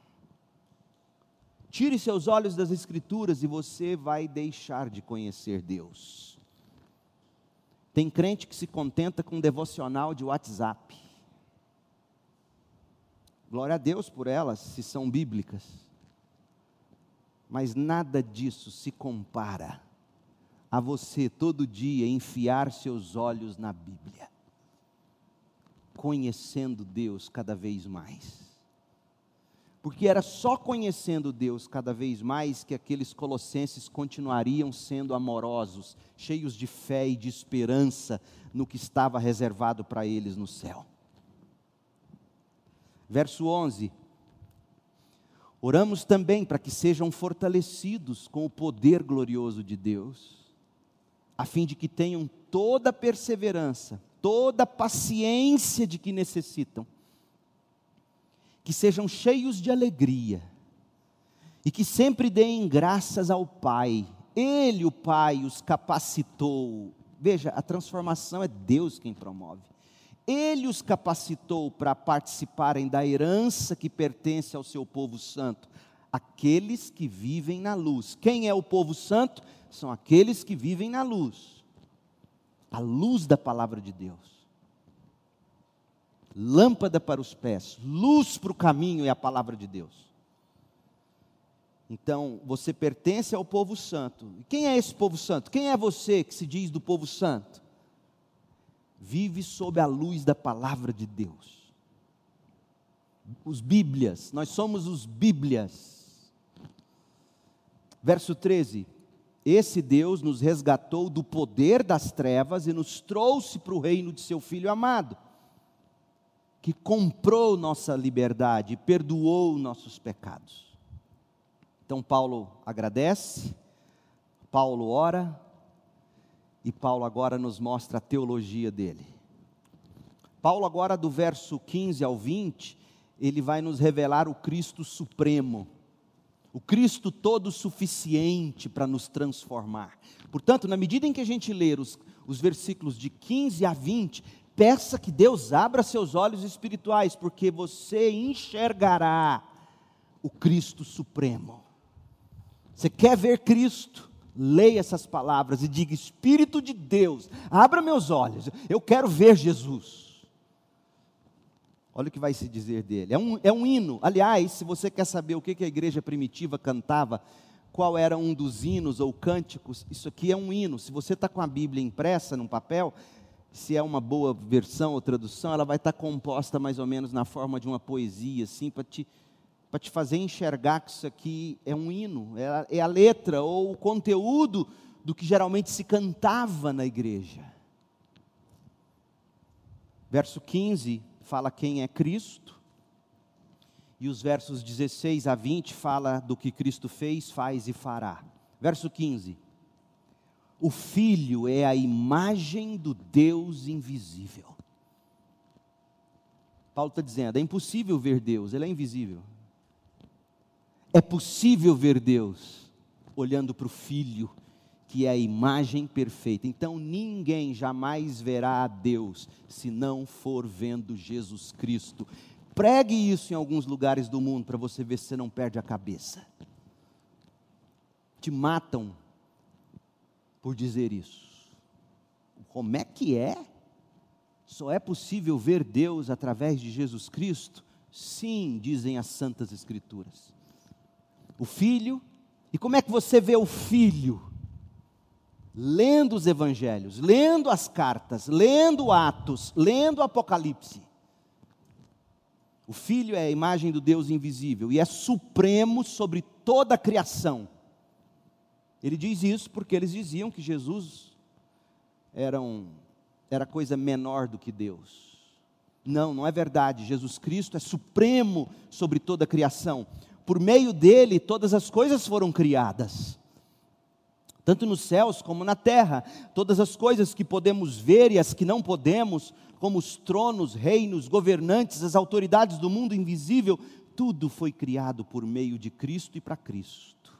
Tire seus olhos das Escrituras e você vai deixar de conhecer Deus. Tem crente que se contenta com um devocional de WhatsApp. Glória a Deus por elas, se são bíblicas. Mas nada disso se compara a você todo dia enfiar seus olhos na Bíblia conhecendo Deus cada vez mais. Porque era só conhecendo Deus cada vez mais que aqueles colossenses continuariam sendo amorosos, cheios de fé e de esperança no que estava reservado para eles no céu. Verso 11: Oramos também para que sejam fortalecidos com o poder glorioso de Deus, a fim de que tenham toda a perseverança toda a paciência de que necessitam, que sejam cheios de alegria e que sempre deem graças ao Pai. Ele, o Pai, os capacitou. Veja, a transformação é Deus quem promove. Ele os capacitou para participarem da herança que pertence ao seu povo santo, aqueles que vivem na luz. Quem é o povo santo? São aqueles que vivem na luz a luz da palavra de Deus. Lâmpada para os pés, luz para o caminho é a palavra de Deus. Então, você pertence ao povo santo. E quem é esse povo santo? Quem é você que se diz do povo santo? Vive sob a luz da palavra de Deus. Os Bíblias, nós somos os Bíblias. Verso 13: esse Deus nos resgatou do poder das trevas e nos trouxe para o reino de seu Filho amado, que comprou nossa liberdade e perdoou nossos pecados. Então, Paulo agradece, Paulo ora, e Paulo agora nos mostra a teologia dele. Paulo, agora do verso 15 ao 20, ele vai nos revelar o Cristo Supremo o Cristo todo suficiente para nos transformar. Portanto, na medida em que a gente ler os, os versículos de 15 a 20, peça que Deus abra seus olhos espirituais, porque você enxergará o Cristo Supremo. Você quer ver Cristo? Leia essas palavras e diga: Espírito de Deus, abra meus olhos, eu quero ver Jesus. Olha o que vai se dizer dele. É um, é um hino. Aliás, se você quer saber o que, que a igreja primitiva cantava, qual era um dos hinos ou cânticos, isso aqui é um hino. Se você está com a Bíblia impressa num papel, se é uma boa versão ou tradução, ela vai estar tá composta mais ou menos na forma de uma poesia, assim, para te, te fazer enxergar que isso aqui é um hino, é a, é a letra ou o conteúdo do que geralmente se cantava na igreja. Verso 15 fala quem é Cristo, e os versos 16 a 20 fala do que Cristo fez, faz e fará. Verso 15. O Filho é a imagem do Deus invisível. Paulo está dizendo: é impossível ver Deus, ele é invisível. É possível ver Deus olhando para o Filho, que é a imagem perfeita. Então ninguém jamais verá a Deus se não for vendo Jesus Cristo. Pregue isso em alguns lugares do mundo para você ver se você não perde a cabeça. Te matam por dizer isso. Como é que é? Só é possível ver Deus através de Jesus Cristo? Sim, dizem as Santas Escrituras. O Filho, e como é que você vê o Filho? Lendo os Evangelhos, lendo as cartas, lendo Atos, lendo Apocalipse. O Filho é a imagem do Deus invisível e é supremo sobre toda a criação. Ele diz isso porque eles diziam que Jesus era, um, era coisa menor do que Deus. Não, não é verdade. Jesus Cristo é supremo sobre toda a criação. Por meio dele, todas as coisas foram criadas. Tanto nos céus como na terra, todas as coisas que podemos ver e as que não podemos, como os tronos, reinos, governantes, as autoridades do mundo invisível, tudo foi criado por meio de Cristo e para Cristo.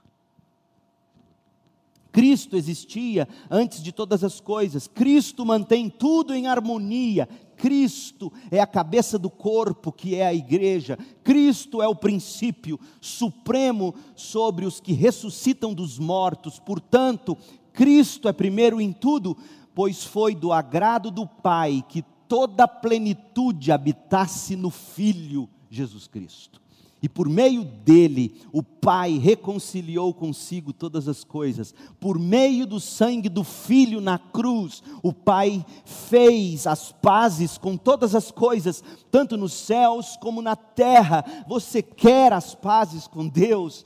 Cristo existia antes de todas as coisas, Cristo mantém tudo em harmonia, Cristo é a cabeça do corpo, que é a igreja, Cristo é o princípio supremo sobre os que ressuscitam dos mortos, portanto, Cristo é primeiro em tudo, pois foi do agrado do Pai que toda a plenitude habitasse no Filho Jesus Cristo e por meio dele o Pai reconciliou consigo todas as coisas. Por meio do sangue do Filho na cruz, o Pai fez as pazes com todas as coisas, tanto nos céus como na terra. Você quer as pazes com Deus?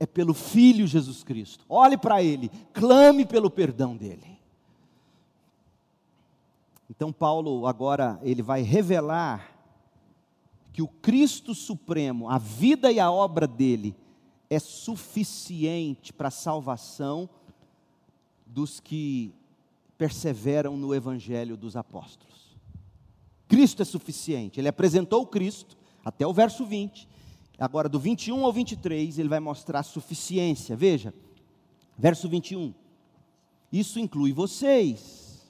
É pelo Filho Jesus Cristo. Olhe para Ele, clame pelo perdão dele. Então Paulo agora ele vai revelar que o Cristo Supremo, a vida e a obra dele, é suficiente para a salvação dos que perseveram no Evangelho dos Apóstolos. Cristo é suficiente, ele apresentou o Cristo, até o verso 20, agora do 21 ao 23, ele vai mostrar a suficiência. Veja, verso 21. Isso inclui vocês.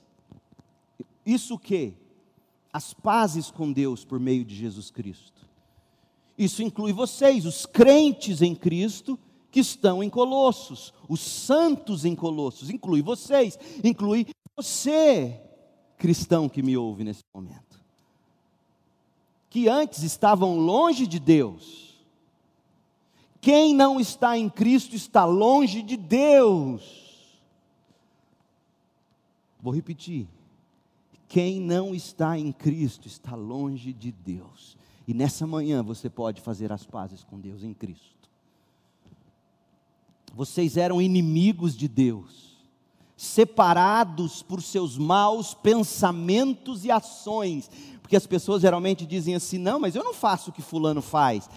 Isso o quê? As pazes com Deus por meio de Jesus Cristo. Isso inclui vocês, os crentes em Cristo que estão em Colossos, os santos em Colossos, inclui vocês, inclui você, cristão que me ouve nesse momento, que antes estavam longe de Deus. Quem não está em Cristo está longe de Deus. Vou repetir. Quem não está em Cristo está longe de Deus. E nessa manhã você pode fazer as pazes com Deus em Cristo. Vocês eram inimigos de Deus, separados por seus maus pensamentos e ações. Porque as pessoas geralmente dizem assim: não, mas eu não faço o que Fulano faz.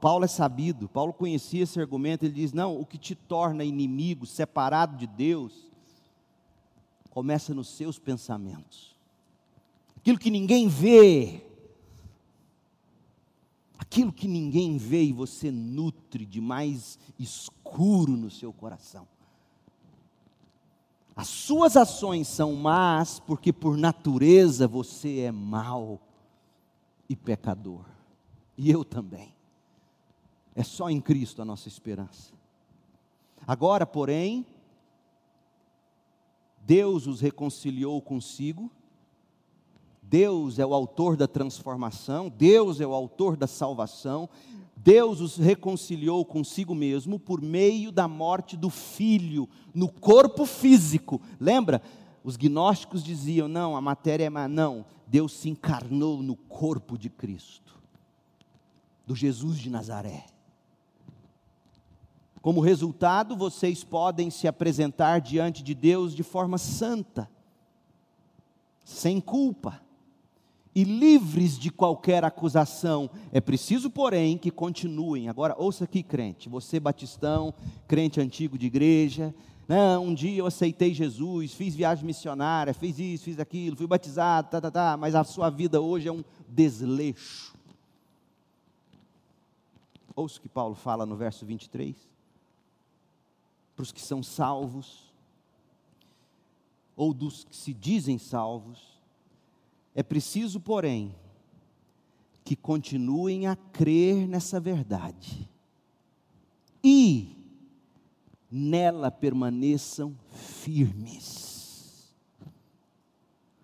Paulo é sabido, Paulo conhecia esse argumento. Ele diz: não, o que te torna inimigo, separado de Deus, começa nos seus pensamentos aquilo que ninguém vê, aquilo que ninguém vê e você nutre de mais escuro no seu coração. As suas ações são más porque por natureza você é mau e pecador. E eu também. É só em Cristo a nossa esperança. Agora, porém, Deus os reconciliou consigo Deus é o autor da transformação, Deus é o autor da salvação, Deus os reconciliou consigo mesmo por meio da morte do filho no corpo físico. Lembra? Os gnósticos diziam: não, a matéria é má. Não, Deus se encarnou no corpo de Cristo, do Jesus de Nazaré. Como resultado, vocês podem se apresentar diante de Deus de forma santa, sem culpa e livres de qualquer acusação. É preciso, porém, que continuem. Agora, ouça aqui, crente, você batistão, crente antigo de igreja. Não, um dia eu aceitei Jesus, fiz viagem missionária, fiz isso, fiz aquilo, fui batizado, tá, tá, tá, mas a sua vida hoje é um desleixo. Ouça o que Paulo fala no verso 23. Para os que são salvos, ou dos que se dizem salvos, é preciso, porém, que continuem a crer nessa verdade e nela permaneçam firmes.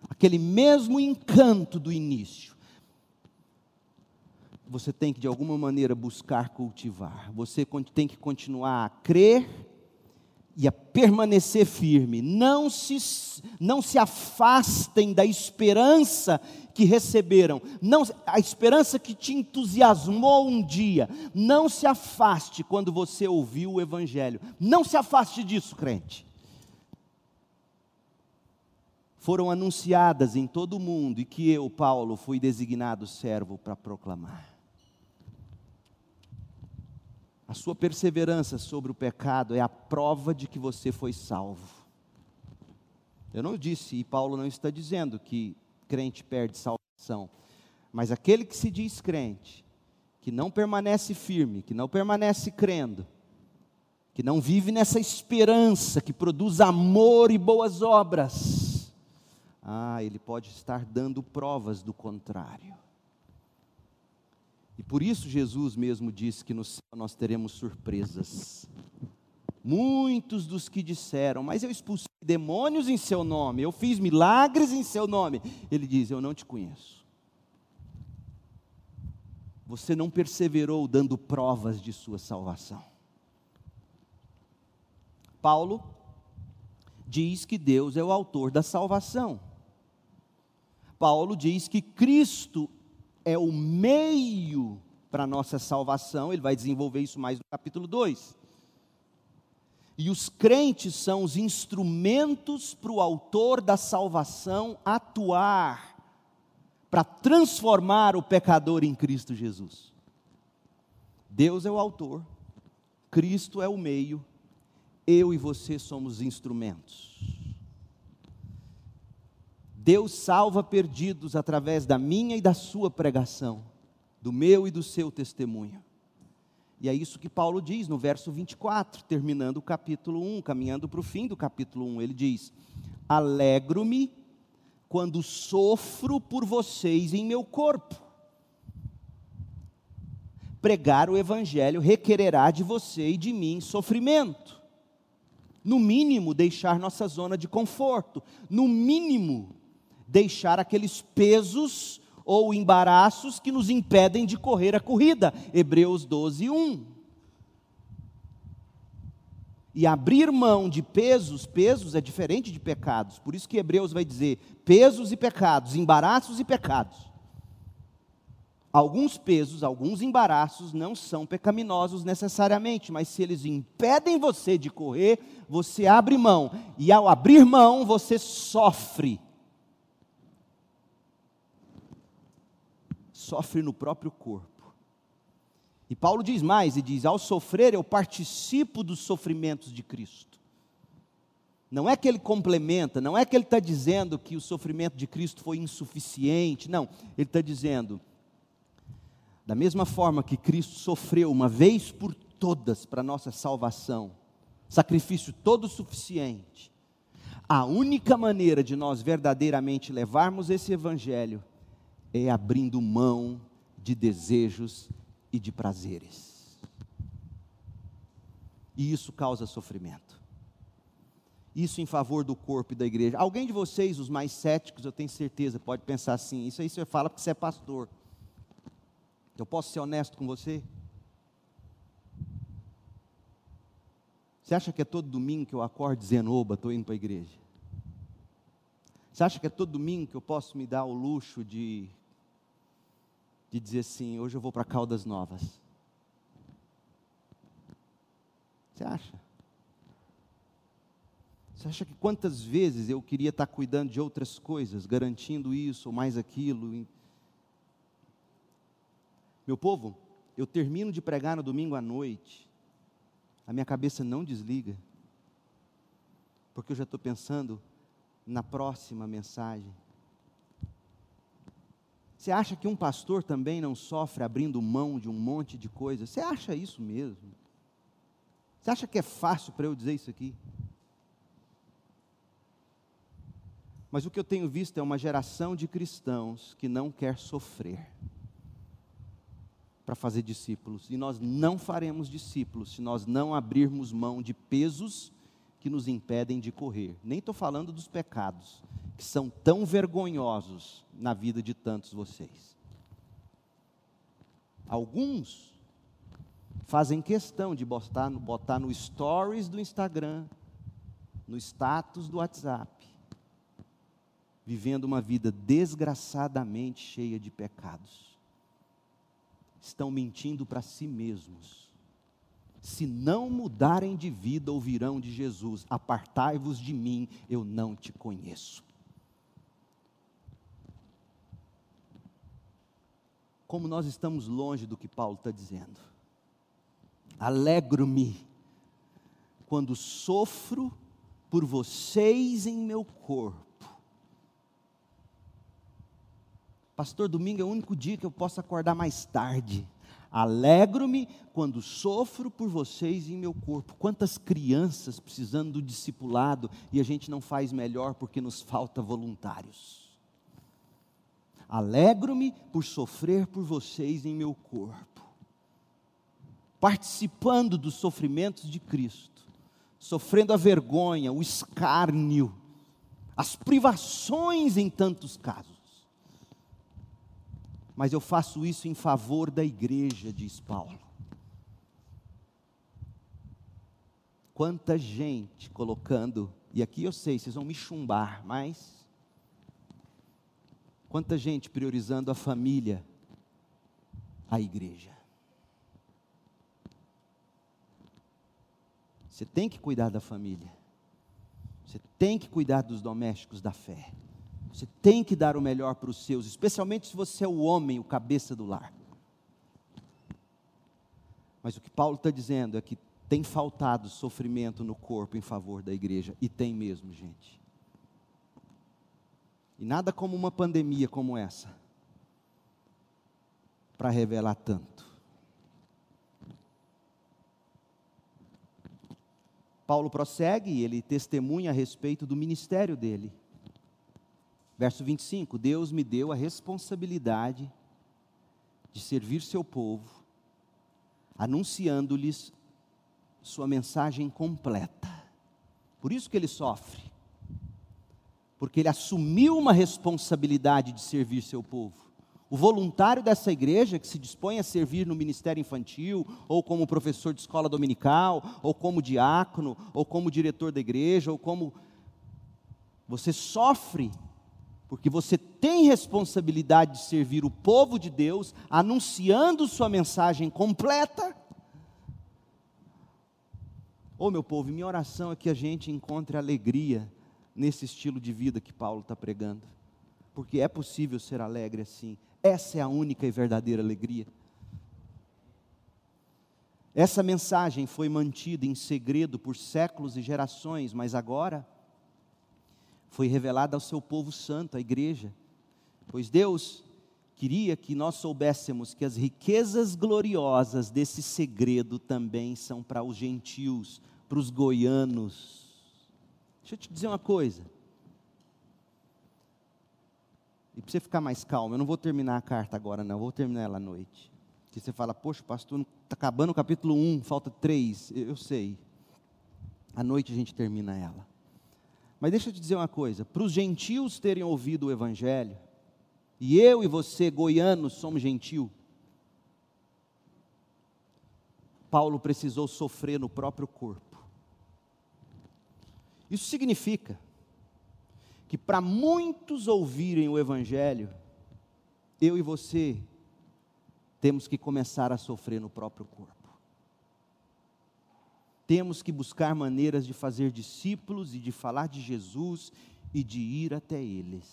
Aquele mesmo encanto do início. Você tem que, de alguma maneira, buscar cultivar. Você tem que continuar a crer e a permanecer firme. Não se, não se afastem da esperança que receberam, não, a esperança que te entusiasmou um dia. Não se afaste quando você ouviu o Evangelho. Não se afaste disso, crente. Foram anunciadas em todo o mundo e que eu, Paulo, fui designado servo para proclamar. A sua perseverança sobre o pecado é a prova de que você foi salvo. Eu não disse, e Paulo não está dizendo que crente perde salvação, mas aquele que se diz crente, que não permanece firme, que não permanece crendo, que não vive nessa esperança que produz amor e boas obras, ah, ele pode estar dando provas do contrário. E por isso Jesus mesmo disse que no céu nós teremos surpresas. Muitos dos que disseram, mas eu expulsei demônios em seu nome, eu fiz milagres em seu nome. Ele diz: Eu não te conheço. Você não perseverou dando provas de sua salvação. Paulo diz que Deus é o autor da salvação. Paulo diz que Cristo é o meio para a nossa salvação, ele vai desenvolver isso mais no capítulo 2. E os crentes são os instrumentos para o autor da salvação atuar, para transformar o pecador em Cristo Jesus. Deus é o autor, Cristo é o meio, eu e você somos instrumentos. Deus salva perdidos através da minha e da sua pregação, do meu e do seu testemunho. E é isso que Paulo diz no verso 24, terminando o capítulo 1, caminhando para o fim do capítulo 1. Ele diz: Alegro-me quando sofro por vocês em meu corpo. Pregar o evangelho requererá de você e de mim sofrimento. No mínimo, deixar nossa zona de conforto. No mínimo, deixar aqueles pesos ou embaraços que nos impedem de correr a corrida. Hebreus 12, 1. E abrir mão de pesos, pesos é diferente de pecados. Por isso que Hebreus vai dizer pesos e pecados, embaraços e pecados. Alguns pesos, alguns embaraços não são pecaminosos necessariamente, mas se eles impedem você de correr, você abre mão. E ao abrir mão, você sofre sofre no próprio corpo. E Paulo diz mais, e diz: ao sofrer eu participo dos sofrimentos de Cristo. Não é que ele complementa, não é que ele está dizendo que o sofrimento de Cristo foi insuficiente, não, ele está dizendo, da mesma forma que Cristo sofreu uma vez por todas para nossa salvação, sacrifício todo suficiente, a única maneira de nós verdadeiramente levarmos esse evangelho é abrindo mão de desejos e de prazeres. E isso causa sofrimento. Isso em favor do corpo e da igreja. Alguém de vocês, os mais céticos, eu tenho certeza, pode pensar assim: isso aí você fala porque você é pastor. Eu posso ser honesto com você? Você acha que é todo domingo que eu acordo dizendo, oba, estou indo para a igreja? Você acha que é todo domingo que eu posso me dar o luxo de de dizer assim: hoje eu vou para Caldas Novas? Você acha? Você acha que quantas vezes eu queria estar cuidando de outras coisas, garantindo isso ou mais aquilo? Meu povo, eu termino de pregar no domingo à noite, a minha cabeça não desliga, porque eu já estou pensando na próxima mensagem. Você acha que um pastor também não sofre abrindo mão de um monte de coisas? Você acha isso mesmo? Você acha que é fácil para eu dizer isso aqui? Mas o que eu tenho visto é uma geração de cristãos que não quer sofrer para fazer discípulos. E nós não faremos discípulos se nós não abrirmos mão de pesos que nos impedem de correr. Nem estou falando dos pecados, que são tão vergonhosos na vida de tantos vocês. Alguns fazem questão de botar, botar no stories do Instagram, no status do WhatsApp, vivendo uma vida desgraçadamente cheia de pecados. Estão mentindo para si mesmos se não mudarem de vida, ouvirão de Jesus: Apartai-vos de mim, eu não te conheço. Como nós estamos longe do que Paulo está dizendo. Alegro-me quando sofro por vocês em meu corpo. Pastor, domingo é o único dia que eu posso acordar mais tarde. Alegro-me quando sofro por vocês em meu corpo. Quantas crianças precisando do discipulado e a gente não faz melhor porque nos falta voluntários. Alegro-me por sofrer por vocês em meu corpo, participando dos sofrimentos de Cristo, sofrendo a vergonha, o escárnio, as privações em tantos casos mas eu faço isso em favor da igreja, diz Paulo. Quanta gente colocando, e aqui eu sei, vocês vão me chumbar, mas quanta gente priorizando a família, a igreja. Você tem que cuidar da família. Você tem que cuidar dos domésticos da fé. Você tem que dar o melhor para os seus, especialmente se você é o homem, o cabeça do lar. Mas o que Paulo está dizendo é que tem faltado sofrimento no corpo em favor da igreja, e tem mesmo, gente. E nada como uma pandemia como essa para revelar tanto. Paulo prossegue ele testemunha a respeito do ministério dele. Verso 25: Deus me deu a responsabilidade de servir seu povo, anunciando-lhes sua mensagem completa. Por isso que ele sofre, porque ele assumiu uma responsabilidade de servir seu povo. O voluntário dessa igreja que se dispõe a servir no ministério infantil, ou como professor de escola dominical, ou como diácono, ou como diretor da igreja, ou como. Você sofre porque você tem responsabilidade de servir o povo de Deus, anunciando sua mensagem completa. Ô oh, meu povo, minha oração é que a gente encontre alegria nesse estilo de vida que Paulo está pregando, porque é possível ser alegre assim, essa é a única e verdadeira alegria. Essa mensagem foi mantida em segredo por séculos e gerações, mas agora foi revelada ao seu povo santo, a igreja. Pois Deus queria que nós soubéssemos que as riquezas gloriosas desse segredo também são para os gentios, para os goianos. Deixa eu te dizer uma coisa. E para você ficar mais calmo, eu não vou terminar a carta agora, não, vou terminar ela à noite. Porque você fala, poxa, pastor, está acabando o capítulo 1, falta 3. Eu, eu sei. À noite a gente termina ela. Mas deixa eu te dizer uma coisa: para os gentios terem ouvido o Evangelho, e eu e você, goianos, somos gentil, Paulo precisou sofrer no próprio corpo. Isso significa que para muitos ouvirem o Evangelho, eu e você temos que começar a sofrer no próprio corpo temos que buscar maneiras de fazer discípulos e de falar de Jesus e de ir até eles.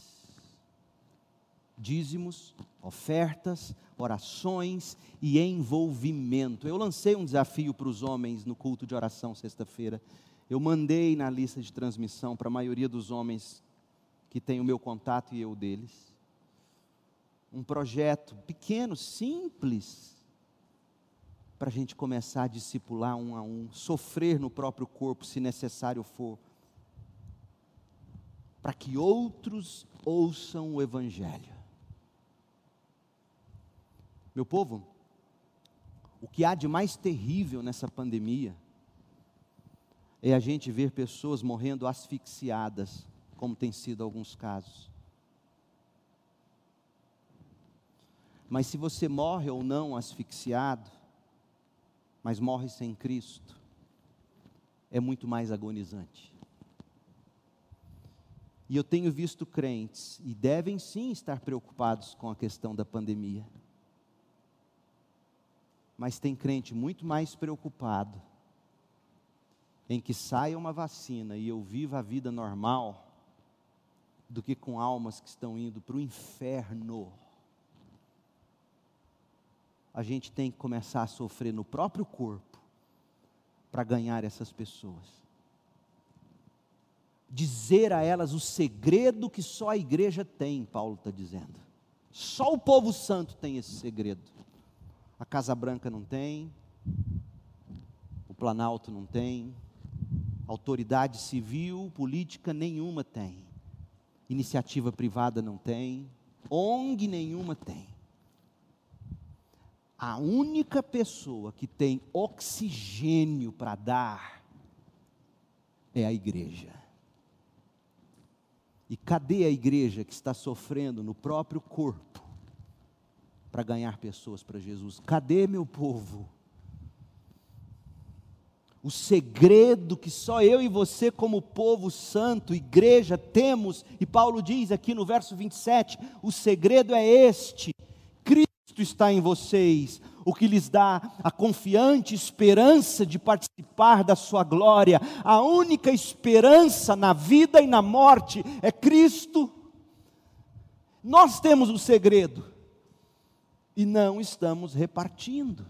Dízimos, ofertas, orações e envolvimento. Eu lancei um desafio para os homens no culto de oração sexta-feira. Eu mandei na lista de transmissão para a maioria dos homens que tem o meu contato e eu deles. Um projeto pequeno, simples, para a gente começar a discipular um a um, sofrer no próprio corpo, se necessário for, para que outros ouçam o Evangelho. Meu povo, o que há de mais terrível nessa pandemia é a gente ver pessoas morrendo asfixiadas, como tem sido alguns casos. Mas se você morre ou não asfixiado, mas morre sem Cristo, é muito mais agonizante. E eu tenho visto crentes, e devem sim estar preocupados com a questão da pandemia, mas tem crente muito mais preocupado em que saia uma vacina e eu viva a vida normal, do que com almas que estão indo para o inferno. A gente tem que começar a sofrer no próprio corpo para ganhar essas pessoas. Dizer a elas o segredo que só a igreja tem, Paulo está dizendo. Só o povo santo tem esse segredo. A Casa Branca não tem, o Planalto não tem, autoridade civil, política nenhuma tem, iniciativa privada não tem, ONG nenhuma tem. A única pessoa que tem oxigênio para dar é a igreja. E cadê a igreja que está sofrendo no próprio corpo para ganhar pessoas para Jesus? Cadê meu povo? O segredo que só eu e você, como povo santo, igreja, temos, e Paulo diz aqui no verso 27, o segredo é este: Cristo está em vocês, o que lhes dá a confiante esperança de participar da sua glória. A única esperança na vida e na morte é Cristo. Nós temos o segredo e não estamos repartindo.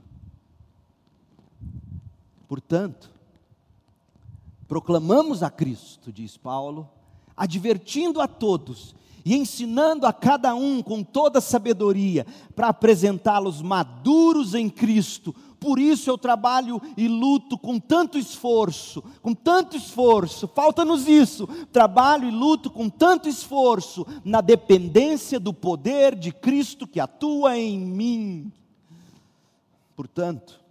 Portanto, proclamamos a Cristo, diz Paulo, advertindo a todos e ensinando a cada um com toda sabedoria, para apresentá-los maduros em Cristo. Por isso eu trabalho e luto com tanto esforço, com tanto esforço, falta-nos isso. Trabalho e luto com tanto esforço na dependência do poder de Cristo que atua em mim. Portanto,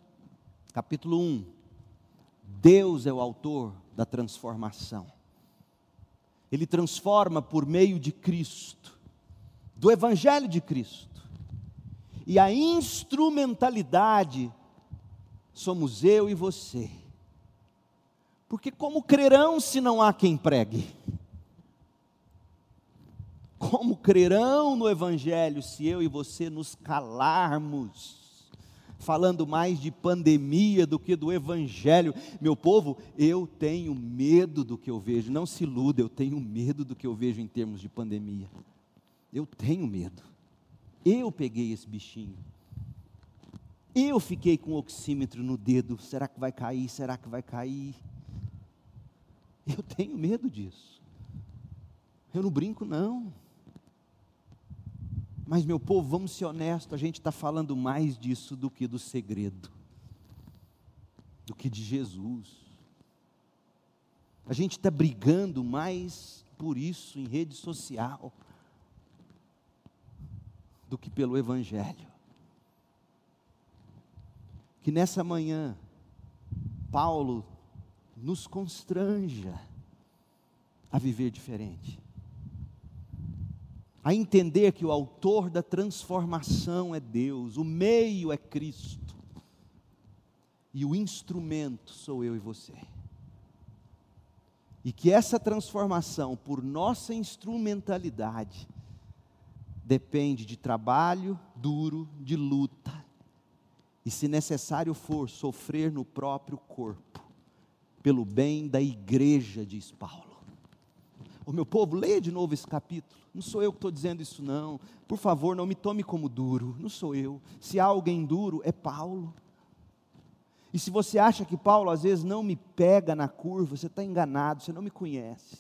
capítulo 1, Deus é o autor da transformação. Ele transforma por meio de Cristo, do Evangelho de Cristo. E a instrumentalidade somos eu e você. Porque como crerão se não há quem pregue? Como crerão no Evangelho se eu e você nos calarmos? Falando mais de pandemia do que do evangelho. Meu povo, eu tenho medo do que eu vejo. Não se iluda, eu tenho medo do que eu vejo em termos de pandemia. Eu tenho medo. Eu peguei esse bichinho. Eu fiquei com o oxímetro no dedo. Será que vai cair? Será que vai cair? Eu tenho medo disso. Eu não brinco, não. Mas, meu povo, vamos ser honestos, a gente está falando mais disso do que do segredo, do que de Jesus. A gente está brigando mais por isso em rede social do que pelo Evangelho. Que nessa manhã, Paulo nos constranja a viver diferente a entender que o autor da transformação é Deus, o meio é Cristo, e o instrumento sou eu e você. E que essa transformação, por nossa instrumentalidade, depende de trabalho duro, de luta, e se necessário for, sofrer no próprio corpo, pelo bem da igreja, diz Paulo. O meu povo, leia de novo esse capítulo. Não sou eu que estou dizendo isso, não. Por favor, não me tome como duro. Não sou eu. Se há alguém duro, é Paulo. E se você acha que Paulo às vezes não me pega na curva, você está enganado, você não me conhece.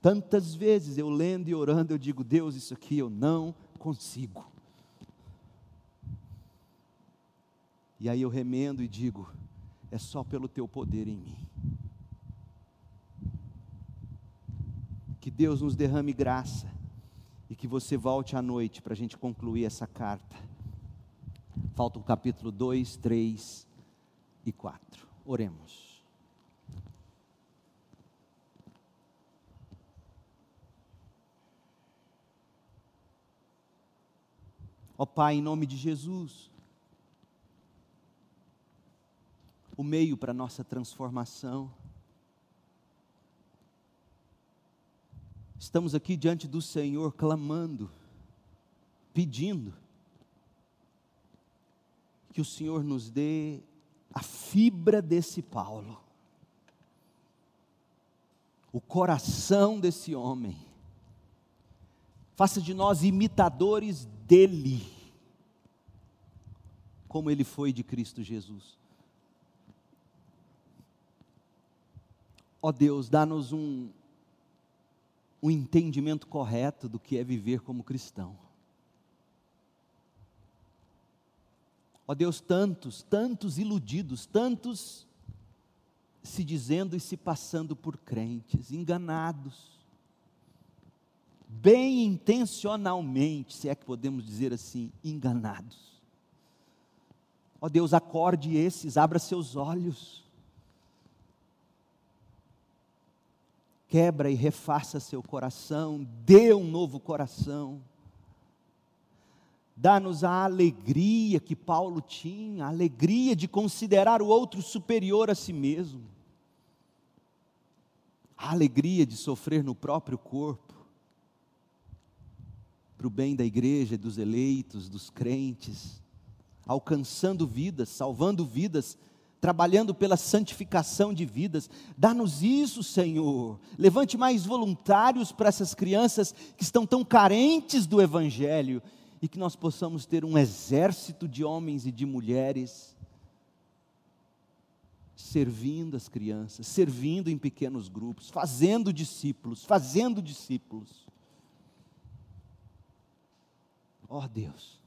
Tantas vezes eu lendo e orando, eu digo, Deus, isso aqui eu não consigo. E aí eu remendo e digo, é só pelo teu poder em mim. Que Deus nos derrame graça e que você volte à noite para a gente concluir essa carta. Faltam capítulo 2, 3 e 4. Oremos. Ó Pai, em nome de Jesus, o meio para nossa transformação. Estamos aqui diante do Senhor clamando, pedindo que o Senhor nos dê a fibra desse Paulo, o coração desse homem, faça de nós imitadores dele, como ele foi de Cristo Jesus. Ó oh Deus, dá-nos um, um entendimento correto do que é viver como cristão. Ó Deus, tantos, tantos iludidos, tantos se dizendo e se passando por crentes, enganados, bem intencionalmente, se é que podemos dizer assim, enganados. Ó Deus, acorde esses, abra seus olhos, quebra e refaça seu coração, dê um novo coração. Dá-nos a alegria que Paulo tinha, a alegria de considerar o outro superior a si mesmo, a alegria de sofrer no próprio corpo, para o bem da igreja, dos eleitos, dos crentes, alcançando vidas, salvando vidas, trabalhando pela santificação de vidas. Dá-nos isso, Senhor. Levante mais voluntários para essas crianças que estão tão carentes do Evangelho e que nós possamos ter um exército de homens e de mulheres servindo as crianças, servindo em pequenos grupos, fazendo discípulos, fazendo discípulos. Ó oh Deus,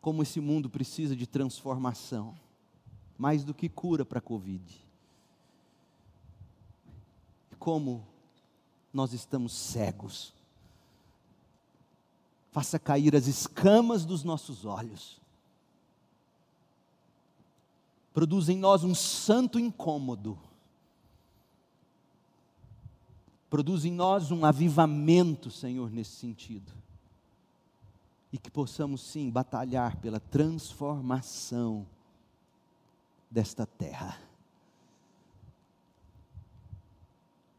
como esse mundo precisa de transformação mais do que cura para a Covid. Como nós estamos cegos. Faça cair as escamas dos nossos olhos. Produz em nós um santo incômodo. Produz em nós um avivamento, Senhor, nesse sentido. E que possamos sim batalhar pela transformação desta terra.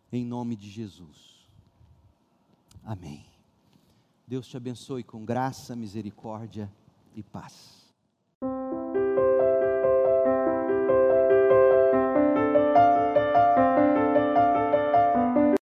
Em nome de Jesus. Amém. Deus te abençoe com graça, misericórdia e paz.